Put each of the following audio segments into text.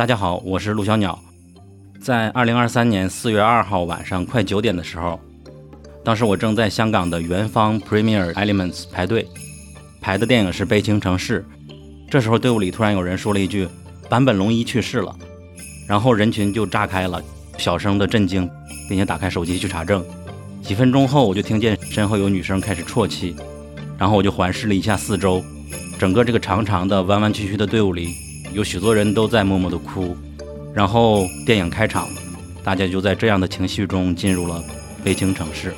大家好，我是陆小鸟。在二零二三年四月二号晚上快九点的时候，当时我正在香港的元芳 Premier Elements 排队，排的电影是《悲情城市》。这时候队伍里突然有人说了一句：“坂本龙一去世了。”然后人群就炸开了，小声的震惊，并且打开手机去查证。几分钟后，我就听见身后有女生开始啜泣，然后我就环视了一下四周，整个这个长长的、弯弯曲曲的队伍里，有许多人都在默默的哭。然后电影开场，大家就在这样的情绪中进入了悲情城市。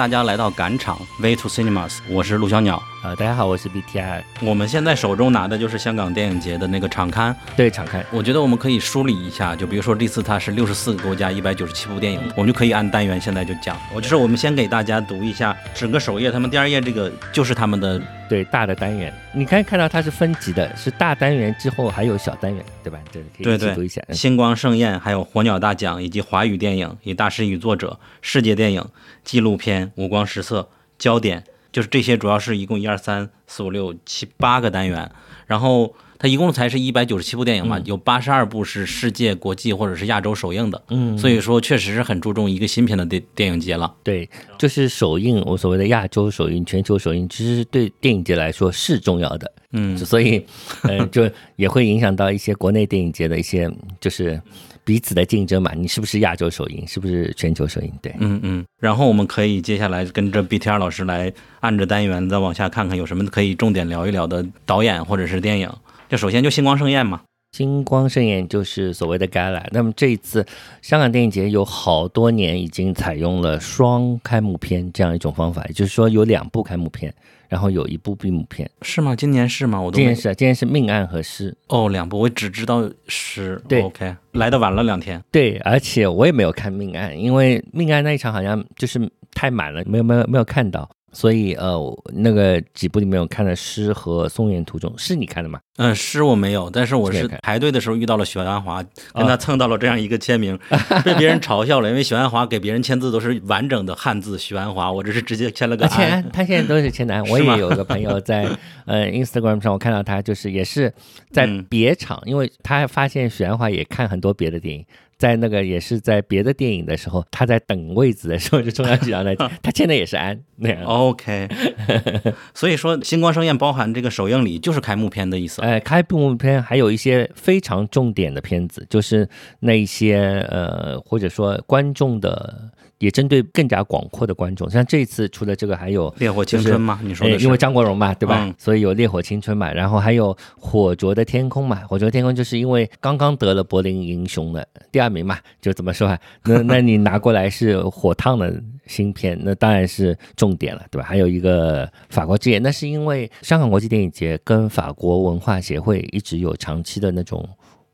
大家来到赶场 Way to Cinemas，我是陆小鸟。呃，大家好，我是 BTI。我们现在手中拿的就是香港电影节的那个场刊，对，场刊。我觉得我们可以梳理一下，就比如说这次它是六十四个国家，一百九十七部电影，我们就可以按单元现在就讲。我就是我们先给大家读一下整个首页，他们第二页这个就是他们的对大的单元，你可以看到它是分级的，是大单元之后还有小单元，对吧？这可以一起读一下。星光盛宴，还有火鸟大奖，以及华语电影，以大师与作者，世界电影。纪录片、五光十色、焦点，就是这些，主要是一共一二三四五六七八个单元。然后它一共才是一百九十七部电影嘛，有八十二部是世界、国际或者是亚洲首映的。嗯，所以说确实是很注重一个新片的电电影节了。对，就是首映，我所谓的亚洲首映、全球首映，其实对电影节来说是重要的。嗯，所以，嗯，就也会影响到一些国内电影节的一些，就是彼此的竞争嘛。你是不是亚洲首映？是不是全球首映？对，嗯嗯。然后我们可以接下来跟着 BTR 老师来按着单元再往下看看有什么可以重点聊一聊的导演或者是电影。就首先就星光盛宴嘛，星光盛宴就是所谓的 Gala。那么这一次香港电影节有好多年已经采用了双开幕片这样一种方法，也就是说有两部开幕片。然后有一部闭幕片，是吗？今年是吗？我今年是，今年是命案和诗哦，两部，我只知道诗。对，OK，来的晚了两天。对，而且我也没有看命案，因为命案那一场好像就是太满了，没有没有没有看到。所以呃，那个几部里面我看了《诗》和《松原途中》，是你看的吗？嗯，《诗》我没有，但是我是排队的时候遇到了许鞍华，跟他蹭到了这样一个签名，被别人嘲笑了，因为许鞍华给别人签字都是完整的汉字“许鞍华”，我这是直接签了个签，他现在都是签的。我也有个朋友在呃 Instagram 上，我看到他就是也是在别场，因为他发现许鞍华也看很多别的电影。在那个也是在别的电影的时候，他在等位子的时候就冲上去让他，他签的也是安那样。OK，所以说星光盛宴包含这个首映礼就是开幕片的意思。哎，开幕片还有一些非常重点的片子，就是那些呃或者说观众的。也针对更加广阔的观众，像这次除了这个，还有《烈火青春》嘛？你说的是，因为张国荣嘛，对吧？所以有《烈火青春》嘛，然后还有《火灼的天空》嘛，《火灼天空》就是因为刚刚得了柏林英雄的第二名嘛，就怎么说啊？那 那你拿过来是火烫的新片，那当然是重点了，对吧？还有一个《法国之夜》，那是因为香港国际电影节跟法国文化协会一直有长期的那种。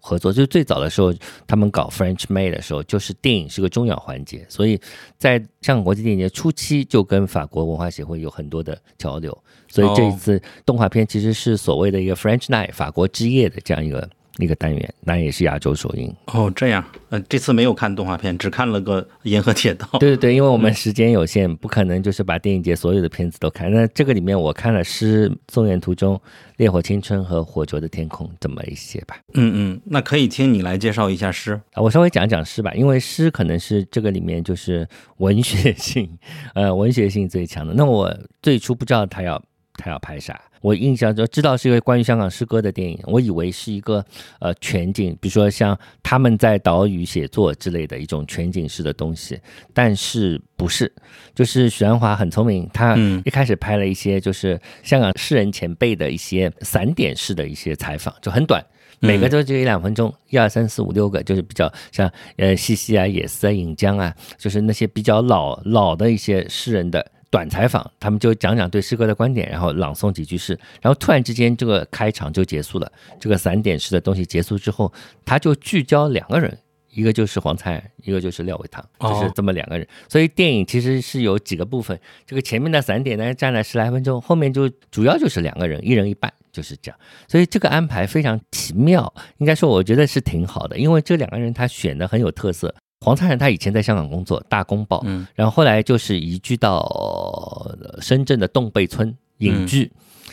合作。就是最早的时候，他们搞 French May 的时候，就是电影是个重要环节，所以在香港国际电影节初期就跟法国文化协会有很多的交流，所以这一次动画片其实是所谓的一个 French Night 法国之夜的这样一个。那个单元，那也是亚洲首映哦。这样，呃，这次没有看动画片，只看了个《银河铁道》。对对对，因为我们时间有限，不可能就是把电影节所有的片子都看。那这个里面我看了《诗》《松原途中》《烈火青春》和《火灼的天空》这么一些吧。嗯嗯，那可以听你来介绍一下《诗》啊，我稍微讲讲《诗》吧，因为《诗》可能是这个里面就是文学性，呃，文学性最强的。那我最初不知道他要。他要拍啥。我印象中知道是一个关于香港诗歌的电影，我以为是一个呃全景，比如说像他们在岛屿写作之类的一种全景式的东西，但是不是，就是许鞍华很聪明，他一开始拍了一些就是香港诗人前辈的一些散点式的一些采访，就很短。每个都就一两分钟，一二三四五六个，就是比较像呃西西啊、野思啊、尹江啊，就是那些比较老老的一些诗人的短采访，他们就讲讲对诗歌的观点，然后朗诵几句诗，然后突然之间这个开场就结束了，这个散点式的东西结束之后，他就聚焦两个人。一个就是黄灿，一个就是廖伟棠，就是这么两个人。所以电影其实是有几个部分，这个前面的散点呢占了十来分钟，后面就主要就是两个人，一人一半，就是这样。所以这个安排非常奇妙，应该说我觉得是挺好的，因为这两个人他选的很有特色。黄灿然他以前在香港工作，《大公报》，嗯，然后后来就是移居到深圳的洞贝村隐居，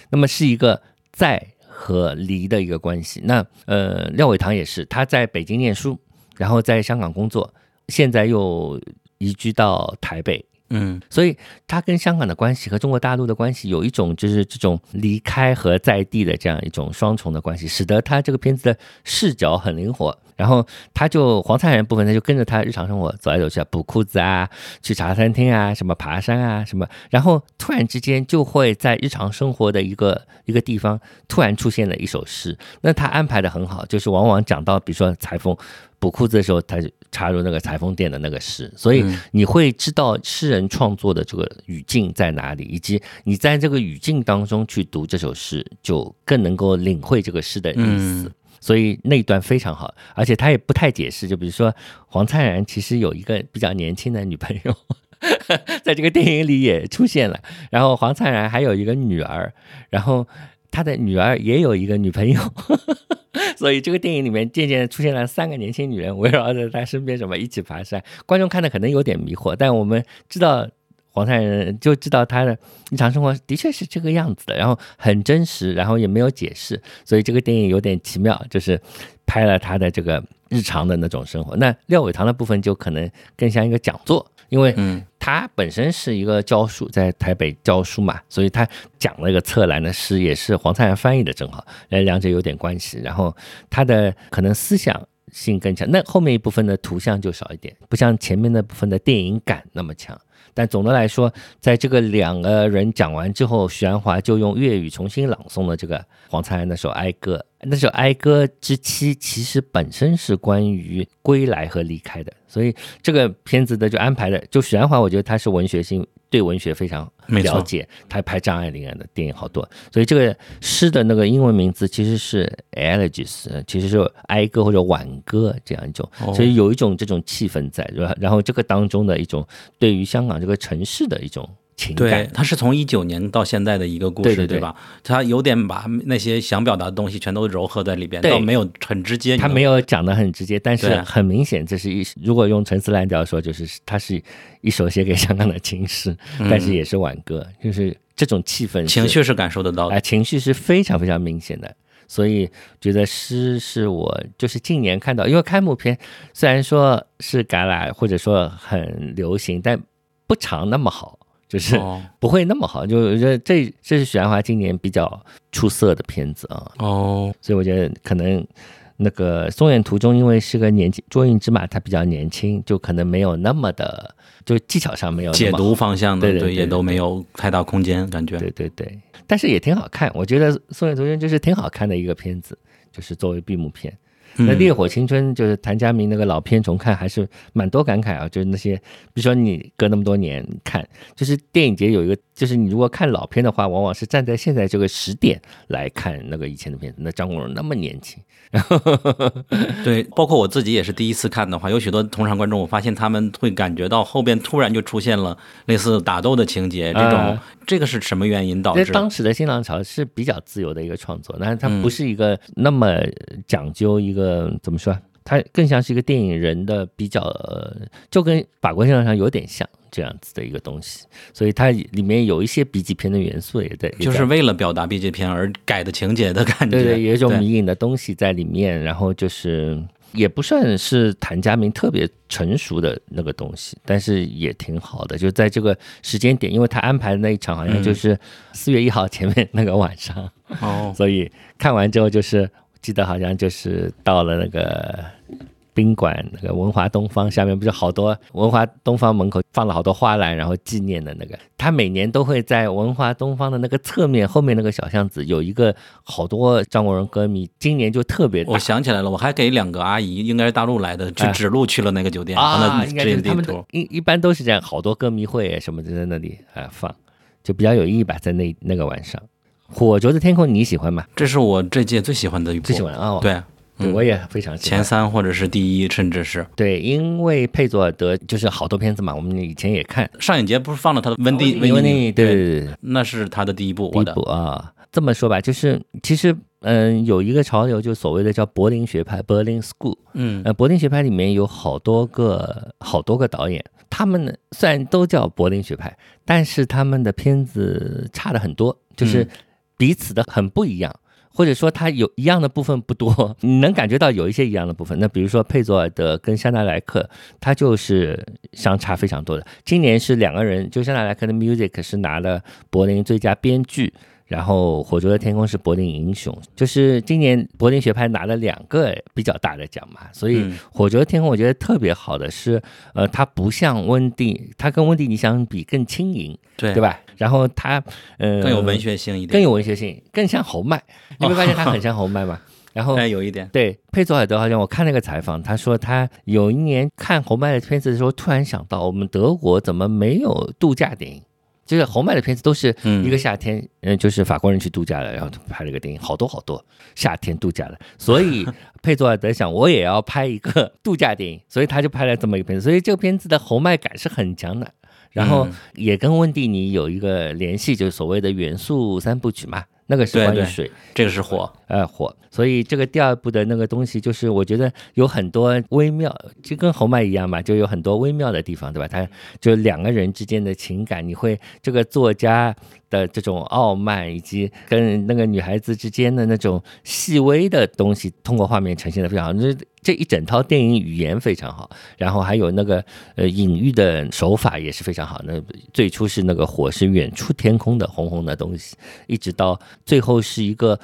那么是一个在和离的一个关系。那呃，廖伟棠也是，他在北京念书。然后在香港工作，现在又移居到台北，嗯，所以他跟香港的关系和中国大陆的关系有一种就是这种离开和在地的这样一种双重的关系，使得他这个片子的视角很灵活。然后他就黄灿然部分，他就跟着他日常生活走来走去啊，补裤子啊，去茶餐厅啊，什么爬山啊，什么，然后突然之间就会在日常生活的一个一个地方突然出现了一首诗。那他安排的很好，就是往往讲到比如说裁缝补裤子的时候，他就插入那个裁缝店的那个诗，所以你会知道诗人创作的这个语境在哪里，以及你在这个语境当中去读这首诗，就更能够领会这个诗的意思。所以那一段非常好，而且他也不太解释。就比如说，黄灿然其实有一个比较年轻的女朋友，在这个电影里也出现了。然后黄灿然还有一个女儿，然后他的女儿也有一个女朋友。所以这个电影里面渐渐出现了三个年轻女人围绕着他身边，什么一起爬山。观众看的可能有点迷惑，但我们知道。黄灿人就知道他的日常生活的确是这个样子的，然后很真实，然后也没有解释，所以这个电影有点奇妙，就是拍了他的这个日常的那种生活。那廖伟棠的部分就可能更像一个讲座，因为他本身是一个教书，在台北教书嘛，所以他讲了一个侧栏的诗，也是黄灿然翻译的，正好，呃，两者有点关系。然后他的可能思想性更强，那后面一部分的图像就少一点，不像前面那部分的电影感那么强。但总的来说，在这个两个人讲完之后，许鞍华就用粤语重新朗诵了这个黄灿然那首哀歌。那首哀歌之妻其实本身是关于归来和离开的，所以这个片子的就安排的，就许鞍华，我觉得他是文学性。对文学非常了解，他拍张爱玲的电影好多，所以这个诗的那个英文名字其实是 elegies，其实是哀歌或者挽歌这样一种，所以有一种这种气氛在？然后这个当中的一种对于香港这个城市的一种。对，他是从一九年到现在的一个故事，对吧？他有点把那些想表达的东西全都糅合在里边，倒没有很直接。他没有讲的很直接，但是很明显，这是一如果用陈思滥调说，就是它是一首写给香港的情诗，但是也是挽歌，就是这种气氛、情绪是感受得到的，情绪是非常非常明显的。所以觉得诗是我就是近年看到，因为开幕片虽然说是橄榄或者说很流行，但不常那么好。就是不会那么好，就我觉得这这是许鞍华今年比较出色的片子啊。哦，所以我觉得可能那个松远途中，因为是个年轻捉影之马，他比较年轻，就可能没有那么的，就技巧上没有解读方向的，对对，也都没有太大空间感觉。对对对，但是也挺好看，我觉得松远途中就是挺好看的一个片子，就是作为闭幕片。那《烈火青春》就是谭家明那个老片重看，还是蛮多感慨啊。就是那些，比如说你隔那么多年看，就是电影节有一个，就是你如果看老片的话，往往是站在现在这个时点来看那个以前的片子。那张国荣那么年轻。对，包括我自己也是第一次看的话，有许多同场观众，我发现他们会感觉到后边突然就出现了类似打斗的情节，这种这个是什么原因导致？当时的新浪潮是比较自由的一个创作，但是它不是一个那么讲究一个怎么说？它更像是一个电影人的比较，就跟法国新浪潮有点像。这样子的一个东西，所以它里面有一些 B 级片的元素也在，就是为了表达 B 级片而改的情节的感觉，对对，有一种迷影的东西在里面。然后就是也不算是谭家明特别成熟的那个东西，但是也挺好的。就在这个时间点，因为他安排的那一场好像就是四月一号前面那个晚上，哦，所以看完之后就是记得好像就是到了那个。宾馆那个文华东方下面不是好多文华东方门口放了好多花篮，然后纪念的那个，他每年都会在文华东方的那个侧面后面那个小巷子有一个好多张国荣歌迷，今年就特别。我想起来了，我还给两个阿姨，应该是大陆来的，去指路去了那个酒店啊，应该是他们一一般都是这样，好多歌迷会什么的在那里啊放，就比较有意义吧，在那那个晚上，火灼的天空你喜欢吗？这是我这届最喜欢的一部，最喜欢啊，对。我也非常喜欢前三或者是第一，甚至是对，因为佩佐尔德就是好多片子嘛，我们以前也看。上影节不是放了他的温蒂温蒂？对，那是他的第一部。第一部啊，这么说吧，就是其实嗯，有一个潮流，就所谓的叫柏林学派 （Berlin School）。嗯，呃，柏林学派里面有好多个好多个导演，他们呢虽然都叫柏林学派，但是他们的片子差的很多，就是彼此的很不一样。或者说它有一样的部分不多，你能感觉到有一些一样的部分。那比如说佩佐尔德跟香奈莱克，它就是相差非常多的。今年是两个人，就香奈莱克的 Music 是拿了柏林最佳编剧。然后《火灼的天空》是柏林英雄，就是今年柏林学派拿了两个比较大的奖嘛，所以《火灼的天空》我觉得特别好的是，呃，它不像温蒂，它跟温蒂尼相比更轻盈，对对吧？然后它呃更有文学性一点，更有文学性，更像侯麦。你会发现它很像侯麦吗？然后哎，有一点对佩佐尔德好像我看那个采访，他说他有一年看侯麦的片子的时候，突然想到我们德国怎么没有度假电影？就是侯麦的片子都是一个夏天，嗯，就是法国人去度假了，然后拍了个电影，好多好多夏天度假的。所以佩佐尔德想，我也要拍一个度假电影，所以他就拍了这么一个片子。所以这个片子的侯麦感是很强的，然后也跟温蒂尼有一个联系，就是所谓的元素三部曲嘛。那个是关于水，这个是火，呃火，所以这个第二部的那个东西，就是我觉得有很多微妙，就跟侯麦一样嘛，就有很多微妙的地方，对吧？他就两个人之间的情感，你会这个作家。的这种傲慢，以及跟那个女孩子之间的那种细微的东西，通过画面呈现的非常好。这这一整套电影语言非常好，然后还有那个呃隐喻的手法也是非常好。那最初是那个火是远处天空的红红的东西，一直到最后是一个。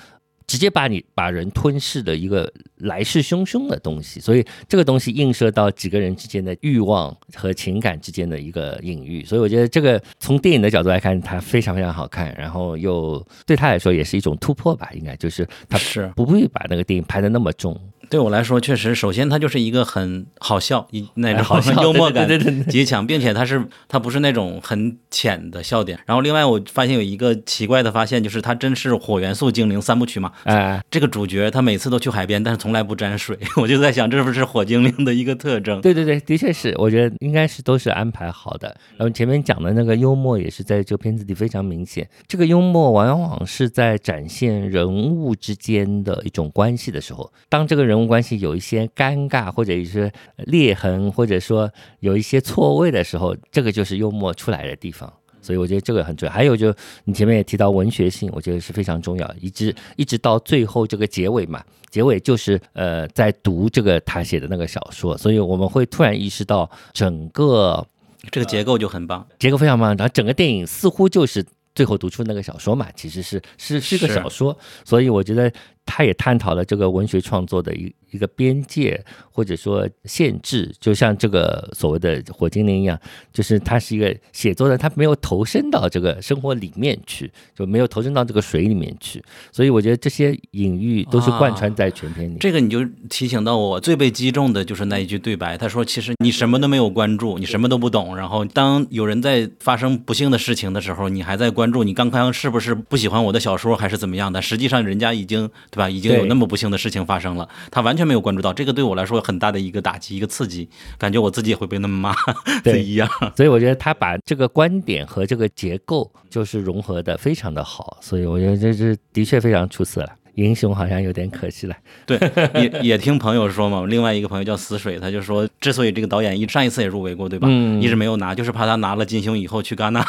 直接把你把人吞噬的一个来势汹汹的东西，所以这个东西映射到几个人之间的欲望和情感之间的一个隐喻，所以我觉得这个从电影的角度来看，它非常非常好看，然后又对他来说也是一种突破吧，应该就是他是不会把那个电影拍的那么重。对我来说，确实，首先它就是一个很好笑，一那种 幽默感极强，并且它是它不是那种很浅的笑点。然后另外我发现有一个奇怪的发现，就是它真是火元素精灵三部曲嘛。哎，这个主角他每次都去海边，但是从来不沾水。我就在想，这是不是火精灵的一个特征？对对对，的确是，我觉得应该是都是安排好的。然后前面讲的那个幽默也是在这个片子里非常明显。这个幽默往往是在展现人物之间的一种关系的时候，当这个人物关系有一些。尴尬或者一些裂痕，或者说有一些错位的时候，这个就是幽默出来的地方。所以我觉得这个很重要。还有就你前面也提到文学性，我觉得是非常重要。一直一直到最后这个结尾嘛，结尾就是呃在读这个他写的那个小说，所以我们会突然意识到整个这个结构就很棒，结构非常棒。然后整个电影似乎就是最后读出那个小说嘛，其实是是是个小说，所以我觉得。他也探讨了这个文学创作的一一个边界或者说限制，就像这个所谓的火精灵一样，就是他是一个写作的，他没有投身到这个生活里面去，就没有投身到这个水里面去，所以我觉得这些隐喻都是贯穿在全篇里。这个你就提醒到我最被击中的就是那一句对白，他说：“其实你什么都没有关注，你什么都不懂，然后当有人在发生不幸的事情的时候，你还在关注你刚刚是不是不喜欢我的小说还是怎么样的？实际上人家已经。”对吧？已经有那么不幸的事情发生了，他完全没有关注到，这个对我来说很大的一个打击，一个刺激，感觉我自己也会被那么骂，对一样。所以我觉得他把这个观点和这个结构就是融合的非常的好，所以我觉得这是的确非常出色了。英雄好像有点可惜了。对，也 也听朋友说嘛，另外一个朋友叫死水，他就说，之所以这个导演一上一次也入围过，对吧？嗯一直没有拿，就是怕他拿了金熊以后去戛纳。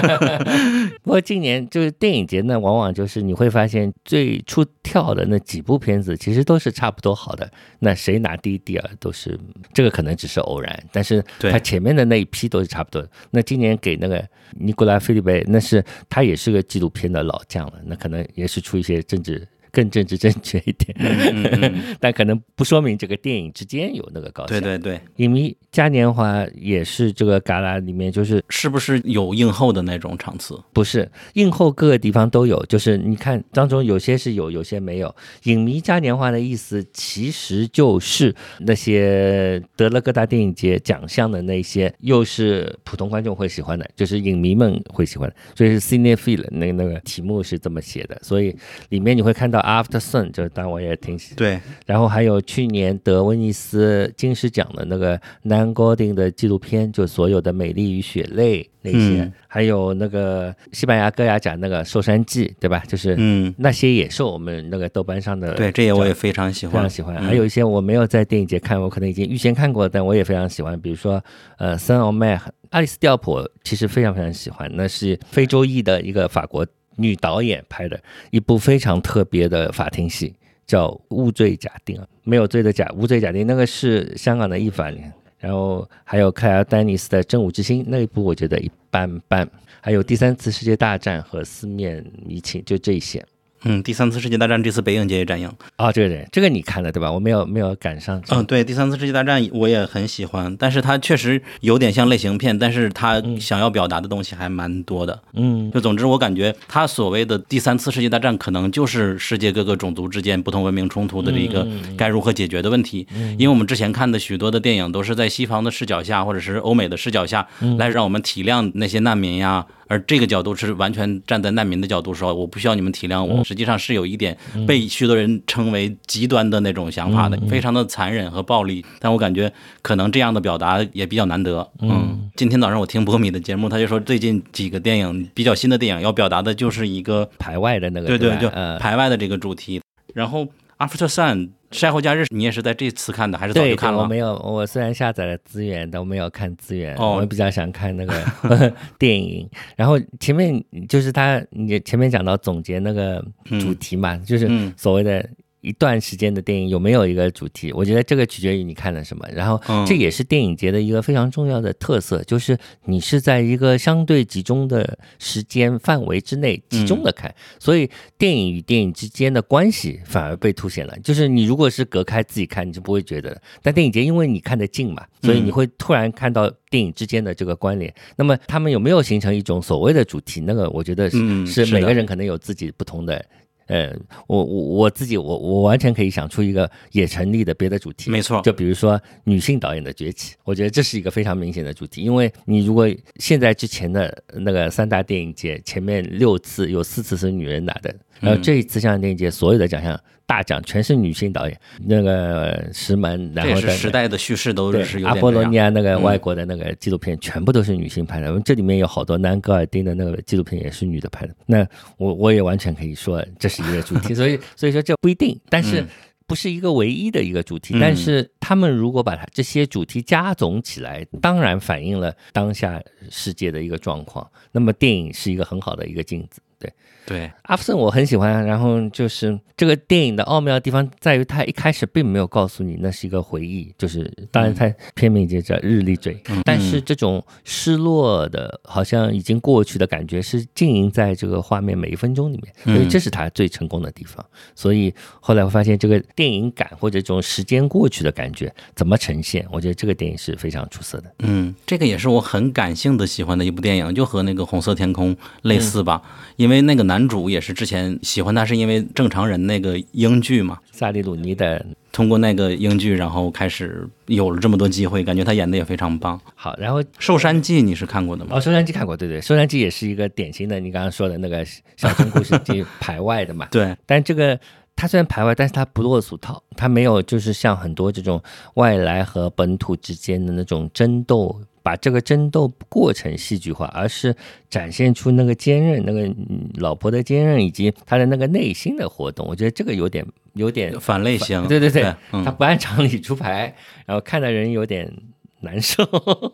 不过今年就是电影节呢，往往就是你会发现最出跳的那几部片子，其实都是差不多好的。那谁拿第一、第二都是这个可能只是偶然，但是对他前面的那一批都是差不多的。那今年给那个尼古拉·菲利贝，那是他也是个纪录片的老将了，那可能也是出一些政治。更政治正确一点，嗯嗯嗯 但可能不说明这个电影之间有那个高下。对对对，影迷嘉年华也是这个旮旯里面，就是是不是有映后的那种场次？不是映后各个地方都有，就是你看当中有些是有，有些没有。影迷嘉年华的意思其实就是那些得了各大电影节奖项的那些，又是普通观众会喜欢的，就是影迷们会喜欢的，所以是 cinephile 那那个题目是这么写的，所以里面你会看到 After Sun，就是当然我也挺喜对，然后还有去年得威尼斯金狮奖的那个 Nan Goldin 的纪录片，就所有的美丽与血泪那些，嗯还有那个西班牙戈雅奖那个《寿山记》，对吧？就是嗯，那些也是我们那个豆瓣上的对，这也我也非常喜欢非常。喜欢。嗯还有一些我没有在电影节看，我可能已经预先看过，但我也非常喜欢。比如说，呃，《Son of Man》，阿丽丝·吊普其实非常非常喜欢，那是非洲裔的一个法国女导演拍的一部非常特别的法庭戏，叫《无罪假定》啊，没有罪的假，无罪假定，那个是香港的译法。然后还有凯尔·丹尼斯的《真武之星》那一部，我觉得一般般。还有第三次世界大战和四面迷情，就这些。嗯，第三次世界大战这次北影节也展映。哦，这个人，这个你看了对吧？我没有没有赶上。嗯，对，第三次世界大战我也很喜欢，但是它确实有点像类型片，但是它想要表达的东西还蛮多的。嗯，就总之，我感觉它所谓的第三次世界大战，可能就是世界各个种族之间不同文明冲突的这一个该如何解决的问题。因为我们之前看的许多的电影都是在西方的视角下，或者是欧美的视角下来让我们体谅那些难民呀。而这个角度是完全站在难民的角度说，我不需要你们体谅我，实际上是有一点被许多人称为极端的那种想法的，非常的残忍和暴力。但我感觉可能这样的表达也比较难得。嗯，今天早上我听波米的节目，他就说最近几个电影比较新的电影要表达的就是一个排外的那个，对对，就吧？呃，排外的这个主题。然后 After Sun 晒后假日，你也是在这次看的，还是早，就看了？我没有，我虽然下载了资源，但我没有看资源。哦我比较想看那个 电影。然后前面就是他，你前面讲到总结那个主题嘛，就是嗯所谓的。一段时间的电影有没有一个主题？我觉得这个取决于你看了什么。然后嗯这也是电影节的一个非常重要的特色，就是你是在一个相对集中的时间范围之内集中的看，所以电影与电影之间的关系反而被凸显了。就是你如果是隔开自己看，你就不会觉得。但电影节因为你看得近嘛，所以你会突然看到电影之间的这个关联。那么他们有没有形成一种所谓的主题？那个我觉得是、嗯是每个人可能有自己不同的。呃，我我我自己我我完全可以想出一个也成立的别的主题，没错。就比如说女性导演的崛起，我觉得这是一个非常明显的主题，因为你如果现在之前的那个三大电影节前面六次有四次是女人拿的，然后这一次香港电影节所有的奖项大奖全是女性导演，那个石门，然后是时代的叙事都是有阿波罗尼亚那个嗯外国的那个纪录片，全部都是女性拍的。这里面有好多南格尔丁的那个纪录片也是女的拍的。那我我也完全可以说这是一个主题，所以所以说这不一定，但是嗯不是一个唯一的一个主题。嗯但是他们如果把它这些主题加总起来，当然反映了当下世界的一个状况。那么电影是一个很好的一个镜子，对。对，阿弗森我很喜欢，然后就是这个电影的奥妙的地方在于，它一开始并没有告诉你那是一个回忆，就是当然它片名就叫《日历追》，但是这种失落的，好像已经过去的感觉是浸淫在这个画面每一分钟里面，所以这是他最成功的地方。所以后来我发现这个电影感或者这种时间过去的感觉怎么呈现，我觉得这个电影是非常出色的。嗯，这个也是我很感性的喜欢的一部电影，就和那个《红色天空》类似吧，因为那个男主也是之前喜欢他，是因为正常人那个英剧嘛，萨利鲁尼的通过那个英剧，然后开始有了这么多机会，感觉他演的也非常棒。好，然后《寿山记》你是看过的吗？哦，《寿山记》看过，对对，《寿山记》也是一个典型的你刚刚说的那个小众故事剧排外的嘛。对，但这个他虽然排外，但是他不落俗套，他没有就是像很多这种外来和本土之间的那种争斗。把这个争斗过程戏剧化，而是展现出那个坚韧，那个老婆的坚韧以及她的那个内心的活动。我觉得这个有点有点反类型，对对对，他不按常理出牌，然后看的人有点难受。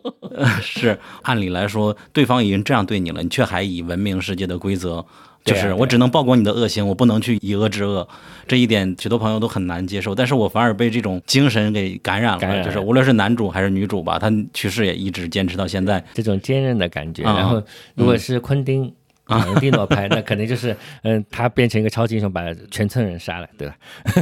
是，按理来说，对方已经这样对你了，你却还以文明世界的规则。就是我只能曝光你的恶行，我不能去以恶制恶，这一点许多朋友都很难接受。但是我反而被这种精神给感染了，就是无论是男主还是女主吧，他去世也一直坚持到现在，这种坚韧的感觉。然后如果是昆汀。啊，蒂诺拍那肯定就是，嗯，他变成一个超级英雄，把全村人杀了，对吧？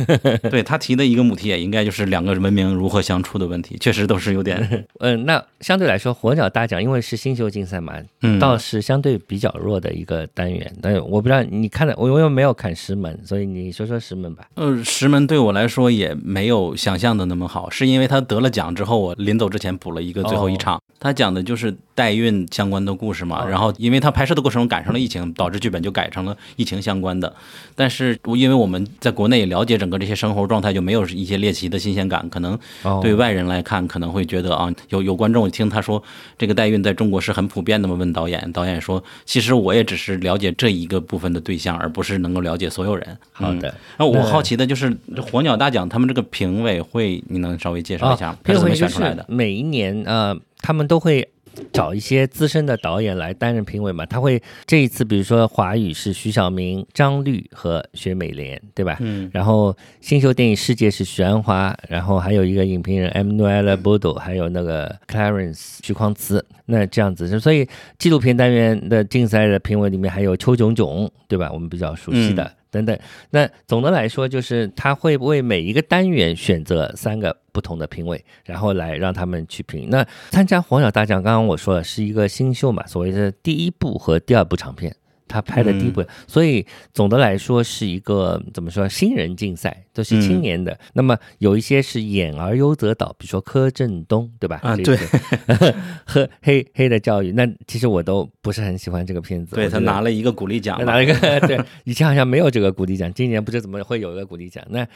对他提的一个母题也应该就是两个文明如何相处的问题，确实都是有点。嗯，那相对来说，火鸟大奖因为是新秀竞赛嘛，嗯倒是相对比较弱的一个单元。但我不知道你看的，我因为没有看石门，所以你说说石门吧。嗯，石门对我来说也没有想象的那么好，是因为他得了奖之后，我临走之前补了一个最后一场，他讲的就是代孕相关的故事嘛。然后因为他拍摄的过程中赶上了。疫情导致剧本就改成了疫情相关的，但是因为我们在国内了解整个这些生活状态，就没有一些猎奇的新鲜感。可能对外人来看，可能会觉得啊，有有观众听他说这个代孕在中国是很普遍的嘛？问导演，导演说，其实我也只是了解这一个部分的对象，而不是能够了解所有人。好的，那我好奇的就是火鸟大奖他们这个评委会，你能稍微介绍一下吗他是怎么选出来的？每一年呃，他们都会。找一些资深的导演来担任评委嘛？他会这一次，比如说华语是徐晓明、张律和薛美莲，对吧？嗯。然后新秀电影世界是许鞍华，然后还有一个影评人 M Noel Bodo，还有那个 Clarence 徐匡慈。那这样子，所以纪录片单元的竞赛的评委里面还有邱炯炯，对吧？我们比较熟悉的。等等，那总的来说就是他会为每一个单元选择三个不同的评委，然后来让他们去评。那参加黄鸟大奖，刚刚我说了是一个新秀嘛，所谓的第一部和第二部长片。他拍的第一部，所以总的来说是一个怎么说新人竞赛，都是青年的。那么有一些是演而优则导，比如说柯震东，对吧？啊，对。呵黑黑的教育，那其实我都不是很喜欢这个片子。对他拿了一个鼓励奖，拿了一个 对，以前好像没有这个鼓励奖，今年不知怎么会有一个鼓励奖。那。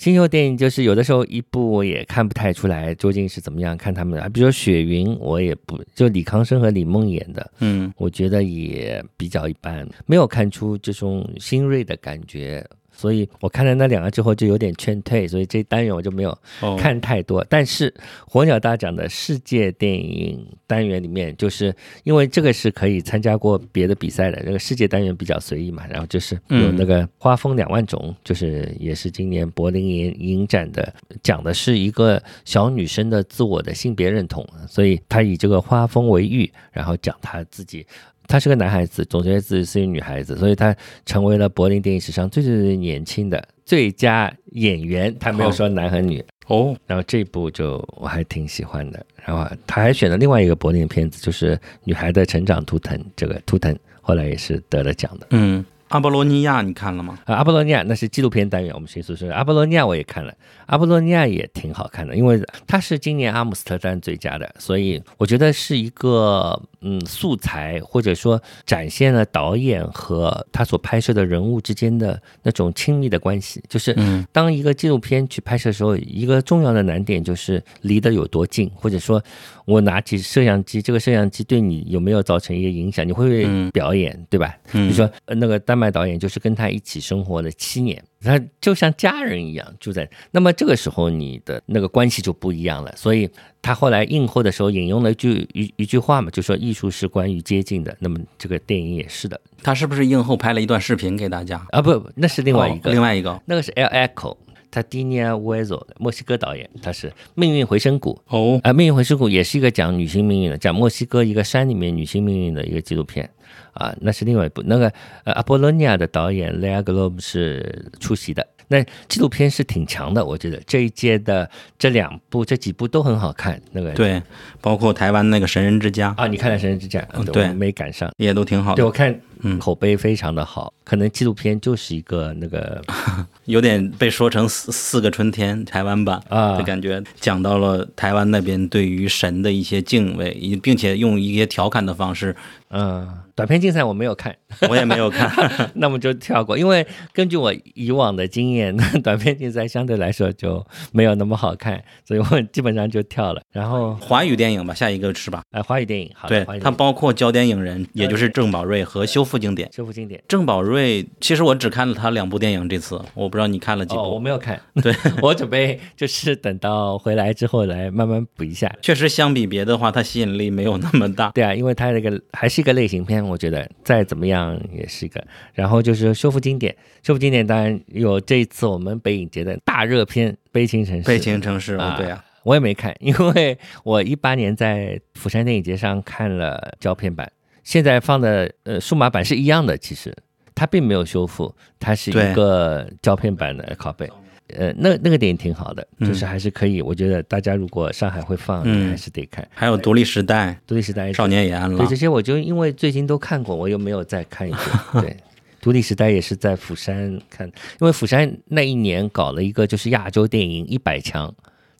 新秀电影就是有的时候一部我也看不太出来究竟是怎么样，看他们的，比如说《雪云》，我也不就李康生和李梦演的，嗯，我觉得也比较一般，没有看出这种新锐的感觉。所以我看了那两个之后就有点劝退，所以这单元我就没有看太多。但是火鸟大奖的世界电影单元里面，就是因为这个是可以参加过别的比赛的，这个世界单元比较随意嘛。然后就是有那个花风两万种，就是也是今年柏林影影展的，讲的是一个小女生的自我的性别认同，所以她以这个花风为喻，然后讲她自己。她是个男孩子，总觉得自己是一个女孩子，所以他成为了柏林电影史上最最最年轻的最佳演员。他没有说男和女哦。然后这部就我还挺喜欢的。然后他还选了另外一个柏林片子，就是《女孩的成长图腾》，这个图腾后来也是得了奖的。嗯。阿波罗尼亚，你看了吗？啊，阿波罗尼亚那是纪录片单元，我们迅速说阿波罗尼亚，我也看了。阿波罗尼亚也挺好看的，因为它是今年阿姆斯特丹最佳的，所以我觉得是一个嗯素材，或者说展现了导演和他所拍摄的人物之间的那种亲密的关系。就是当一个纪录片去拍摄的时候，一个重要的难点就是离得有多近，或者说我拿起摄像机，这个摄像机对你有没有造成一个影响？你会不会表演对吧？比如说那个丹。麦导演就是跟他一起生活了七年，他就像家人一样住在。那么这个时候你的那个关系就不一样了。所以他后来映后的时候引用了一句一一句话嘛，就说艺术是关于接近的。那么这个电影也是的。他是不是映后拍了一段视频给大家啊？不，那是另外一个，另外一个，那个是 El Echo，他 Dina w e z o 墨西哥导演，他是《命运回声谷》哦，啊，《命运回声谷》也是一个讲女性命运的，讲墨西哥一个山里面女性命运的一个纪录片。啊，那是另外一部。那个呃，阿波罗尼亚的导演 Lea Globe 是出席的。那纪录片是挺强的，我觉得这一届的这两部、这几部都很好看。那个对，包括台湾那个《神人之家》啊，你看了《神人之家》？对，没赶上，也都挺好的。对我看嗯口碑非常的好。可能纪录片就是一个那个 有点被说成四四个春天台湾版啊的感觉，讲到了台湾那边对于神的一些敬畏，以并且用一些调侃的方式，嗯，短片竞赛我没有看，我也没有看。那么就跳过，因为根据我以往的经验，短片竞赛相对来说就没有那么好看，所以我基本上就跳了。然后，华语电影吧，下一个是吧？哎，华语电影，好，对它包括焦点影人，也就是郑宝瑞和修复经典。修复经典。郑宝瑞，其实我只看了他两部电影，这次我不知道你看了几部。哦，我没有看，对，我准备就是等到回来之后来慢慢补一下。确实相比别的话，它吸引力没有那么大。对啊，因为它这个还是一个类型片，我觉得再怎么样也是一个。然后就是修复经典，修复经典当然有这一次我们北影节的大热片《悲情城市》。悲情城市，啊哦，对啊，我也没看，因为我一八年在釜山电影节上看了胶片版，现在放的呃数码版是一样的，其实它并没有修复，它是一个胶片版的拷贝。呃，那那个电影挺好的，嗯就是还是可以。我觉得大家如果上海会放，还是得看《还有独立时代、独立时代》。少年也安了对这。些，我就因为最近都看过，我又没有再看一遍。对，《独立时代》也是在釜山看，因为釜山那一年搞了一个就是亚洲电影一百强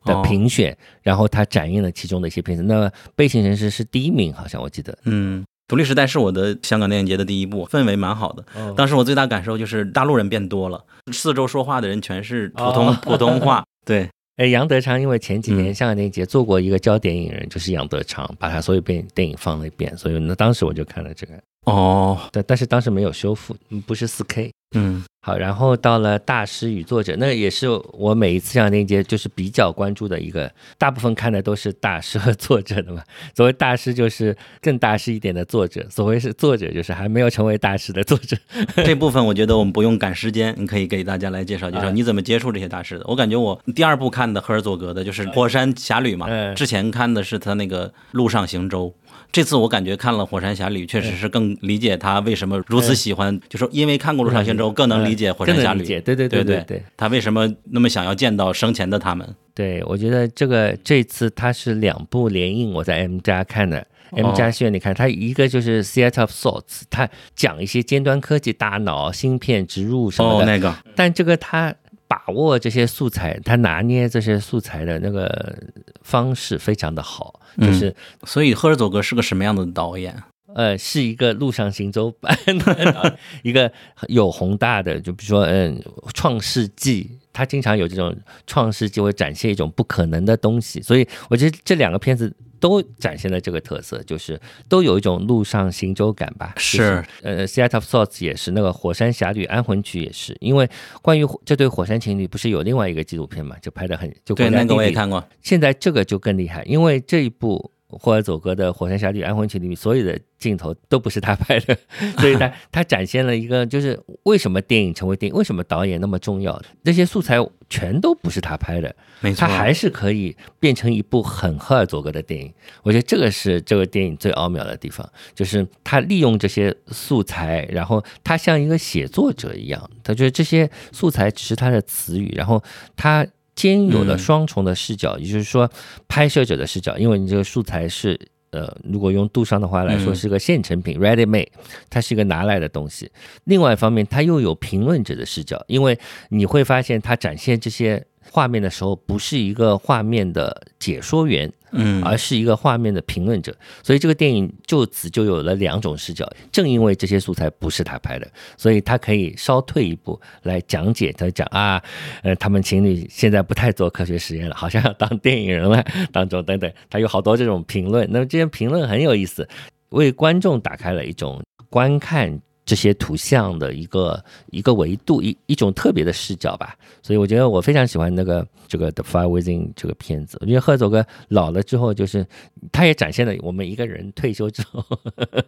的哦评选，然后他展映了其中的一些片子。那《悲情城市》是第一名，好像我记得。嗯，独立时代是我的香港电影节的第一部，氛围蛮好的。哦当时我最大感受就是大陆人变多了，四周说话的人全是普通、哦普通话。对，哎，杨德昌因为前几年嗯香港电影节做过一个焦点影人，就是杨德昌，把他所有电电影放了一遍，所以那当时我就看了这个，哦，对但是当时没有修复，嗯不是四 K。嗯好，然后到了大师与作者，那也是我每一次上链接就是比较关注的一个，大部分看的都是大师和作者的嘛。所谓大师就是更大师一点的作者，所谓是作者就是还没有成为大师的作者。这部分我觉得我们不用赶时间，你可以给大家来介绍介绍啊你怎么接触这些大师的。我感觉我第二部看的赫尔佐格的就是《火山侠侣》嘛，嗯之前看的是他那个《陆上行舟》。这次我感觉看了《火山侠侣》，确实是更理解他为什么如此喜欢，就是因为看过《陆上行舟》，更能理解《火山侠侣对对对对对他为什么那么想要见到生前的他们？对，我觉得这个这次他是两部联映，我在 M 家看的。M 哦。加戏院，你看它一个就是《Theater of Thoughts》，它讲一些尖端科技、大脑、芯片植入什么哦，的，那个，但这个他把握这些素材，他拿捏这些素材的那个方式非常的好，嗯就是、所以赫尔佐格是个什么样的导演？呃，是一个路上行走版的 一个有宏大的，就比如说嗯，创世纪，他经常有这种创世纪会展现一种不可能的东西，所以我觉得这两个片子。都展现了这个特色，就是都有一种路上行舟感吧。就是呃，《Seat of Thoughts》也是那个《火山侠侣》安魂曲也是，因为关于这对火山情侣不是有另外一个纪录片嘛，就拍的很就对，那个我也看过。现在这个就更厉害，因为这一部霍尔佐格的《火山侠侣安魂曲》里面所有的镜头都不是他拍的，所以他 他展现了一个就是为什么电影成为电影，为什么导演那么重要，这些素材全都不是他拍的，没错，他还是可以变成一部很赫尔佐格的电影。我觉得这个是这个电影最奥妙的地方，就是他利用这些素材，然后他像一个写作者一样，他觉得这些素材只是他的词语，然后他兼有了嗯双重的视角，也就是说拍摄者的视角，因为你这个素材是。呃，如果用杜尚的话来说，嗯是个现成品、ready made，它是一个拿来的东西。另外一方面，它又有评论者的视角，因为你会发现，它展现这些画面的时候，不是一个画面的解说员，嗯，而是一个画面的评论者。所以这个电影就此就有了两种视角。正因为这些素材不是他拍的，所以他可以稍退一步来讲解。他讲啊，呃，他们情侣现在不太做科学实验了，好像要当电影人了，当中等等，他有好多这种评论。那么这些评论很有意思，为观众打开了一种观看。这些图像的一个一个维度，一一种特别的视角吧，所以我觉得我非常喜欢那个这个《The Fire Within》这个片子。我觉得赫佐格老了之后，就是他也展现了我们一个人退休之后，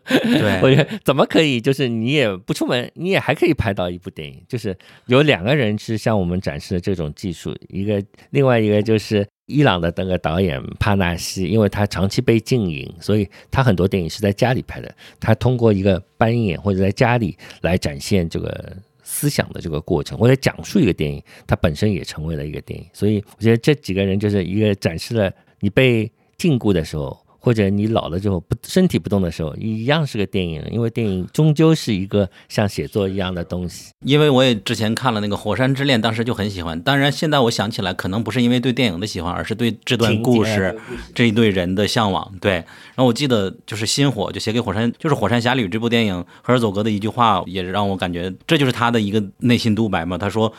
对 我觉得怎么可以，就是你也不出门，你也还可以拍到一部电影，就是有两个人是向我们展示了这种技术，一个另外一个就是。伊朗的那个导演帕纳西，因为他长期被禁影，所以他很多电影是在家里拍的。他通过一个扮演或者在家里来展现这个思想的这个过程，或者讲述一个电影，它本身也成为了一个电影。所以我觉得这几个人就是一个展示了你被禁锢的时候或者你老了之后不身体不动的时候，一样是个电影，因为电影终究是一个像写作一样的东西。因为我也之前看了那个《火山之恋》，当时就很喜欢。当然，现在我想起来，可能不是因为对电影的喜欢，而是对这段故事、这一对人的向往。对，然后我记得就是《心火》，就写给火山，就是《火山侠侣》这部电影，赫尔佐格的一句话，也让我感觉这就是他的一个内心独白嘛。他说：“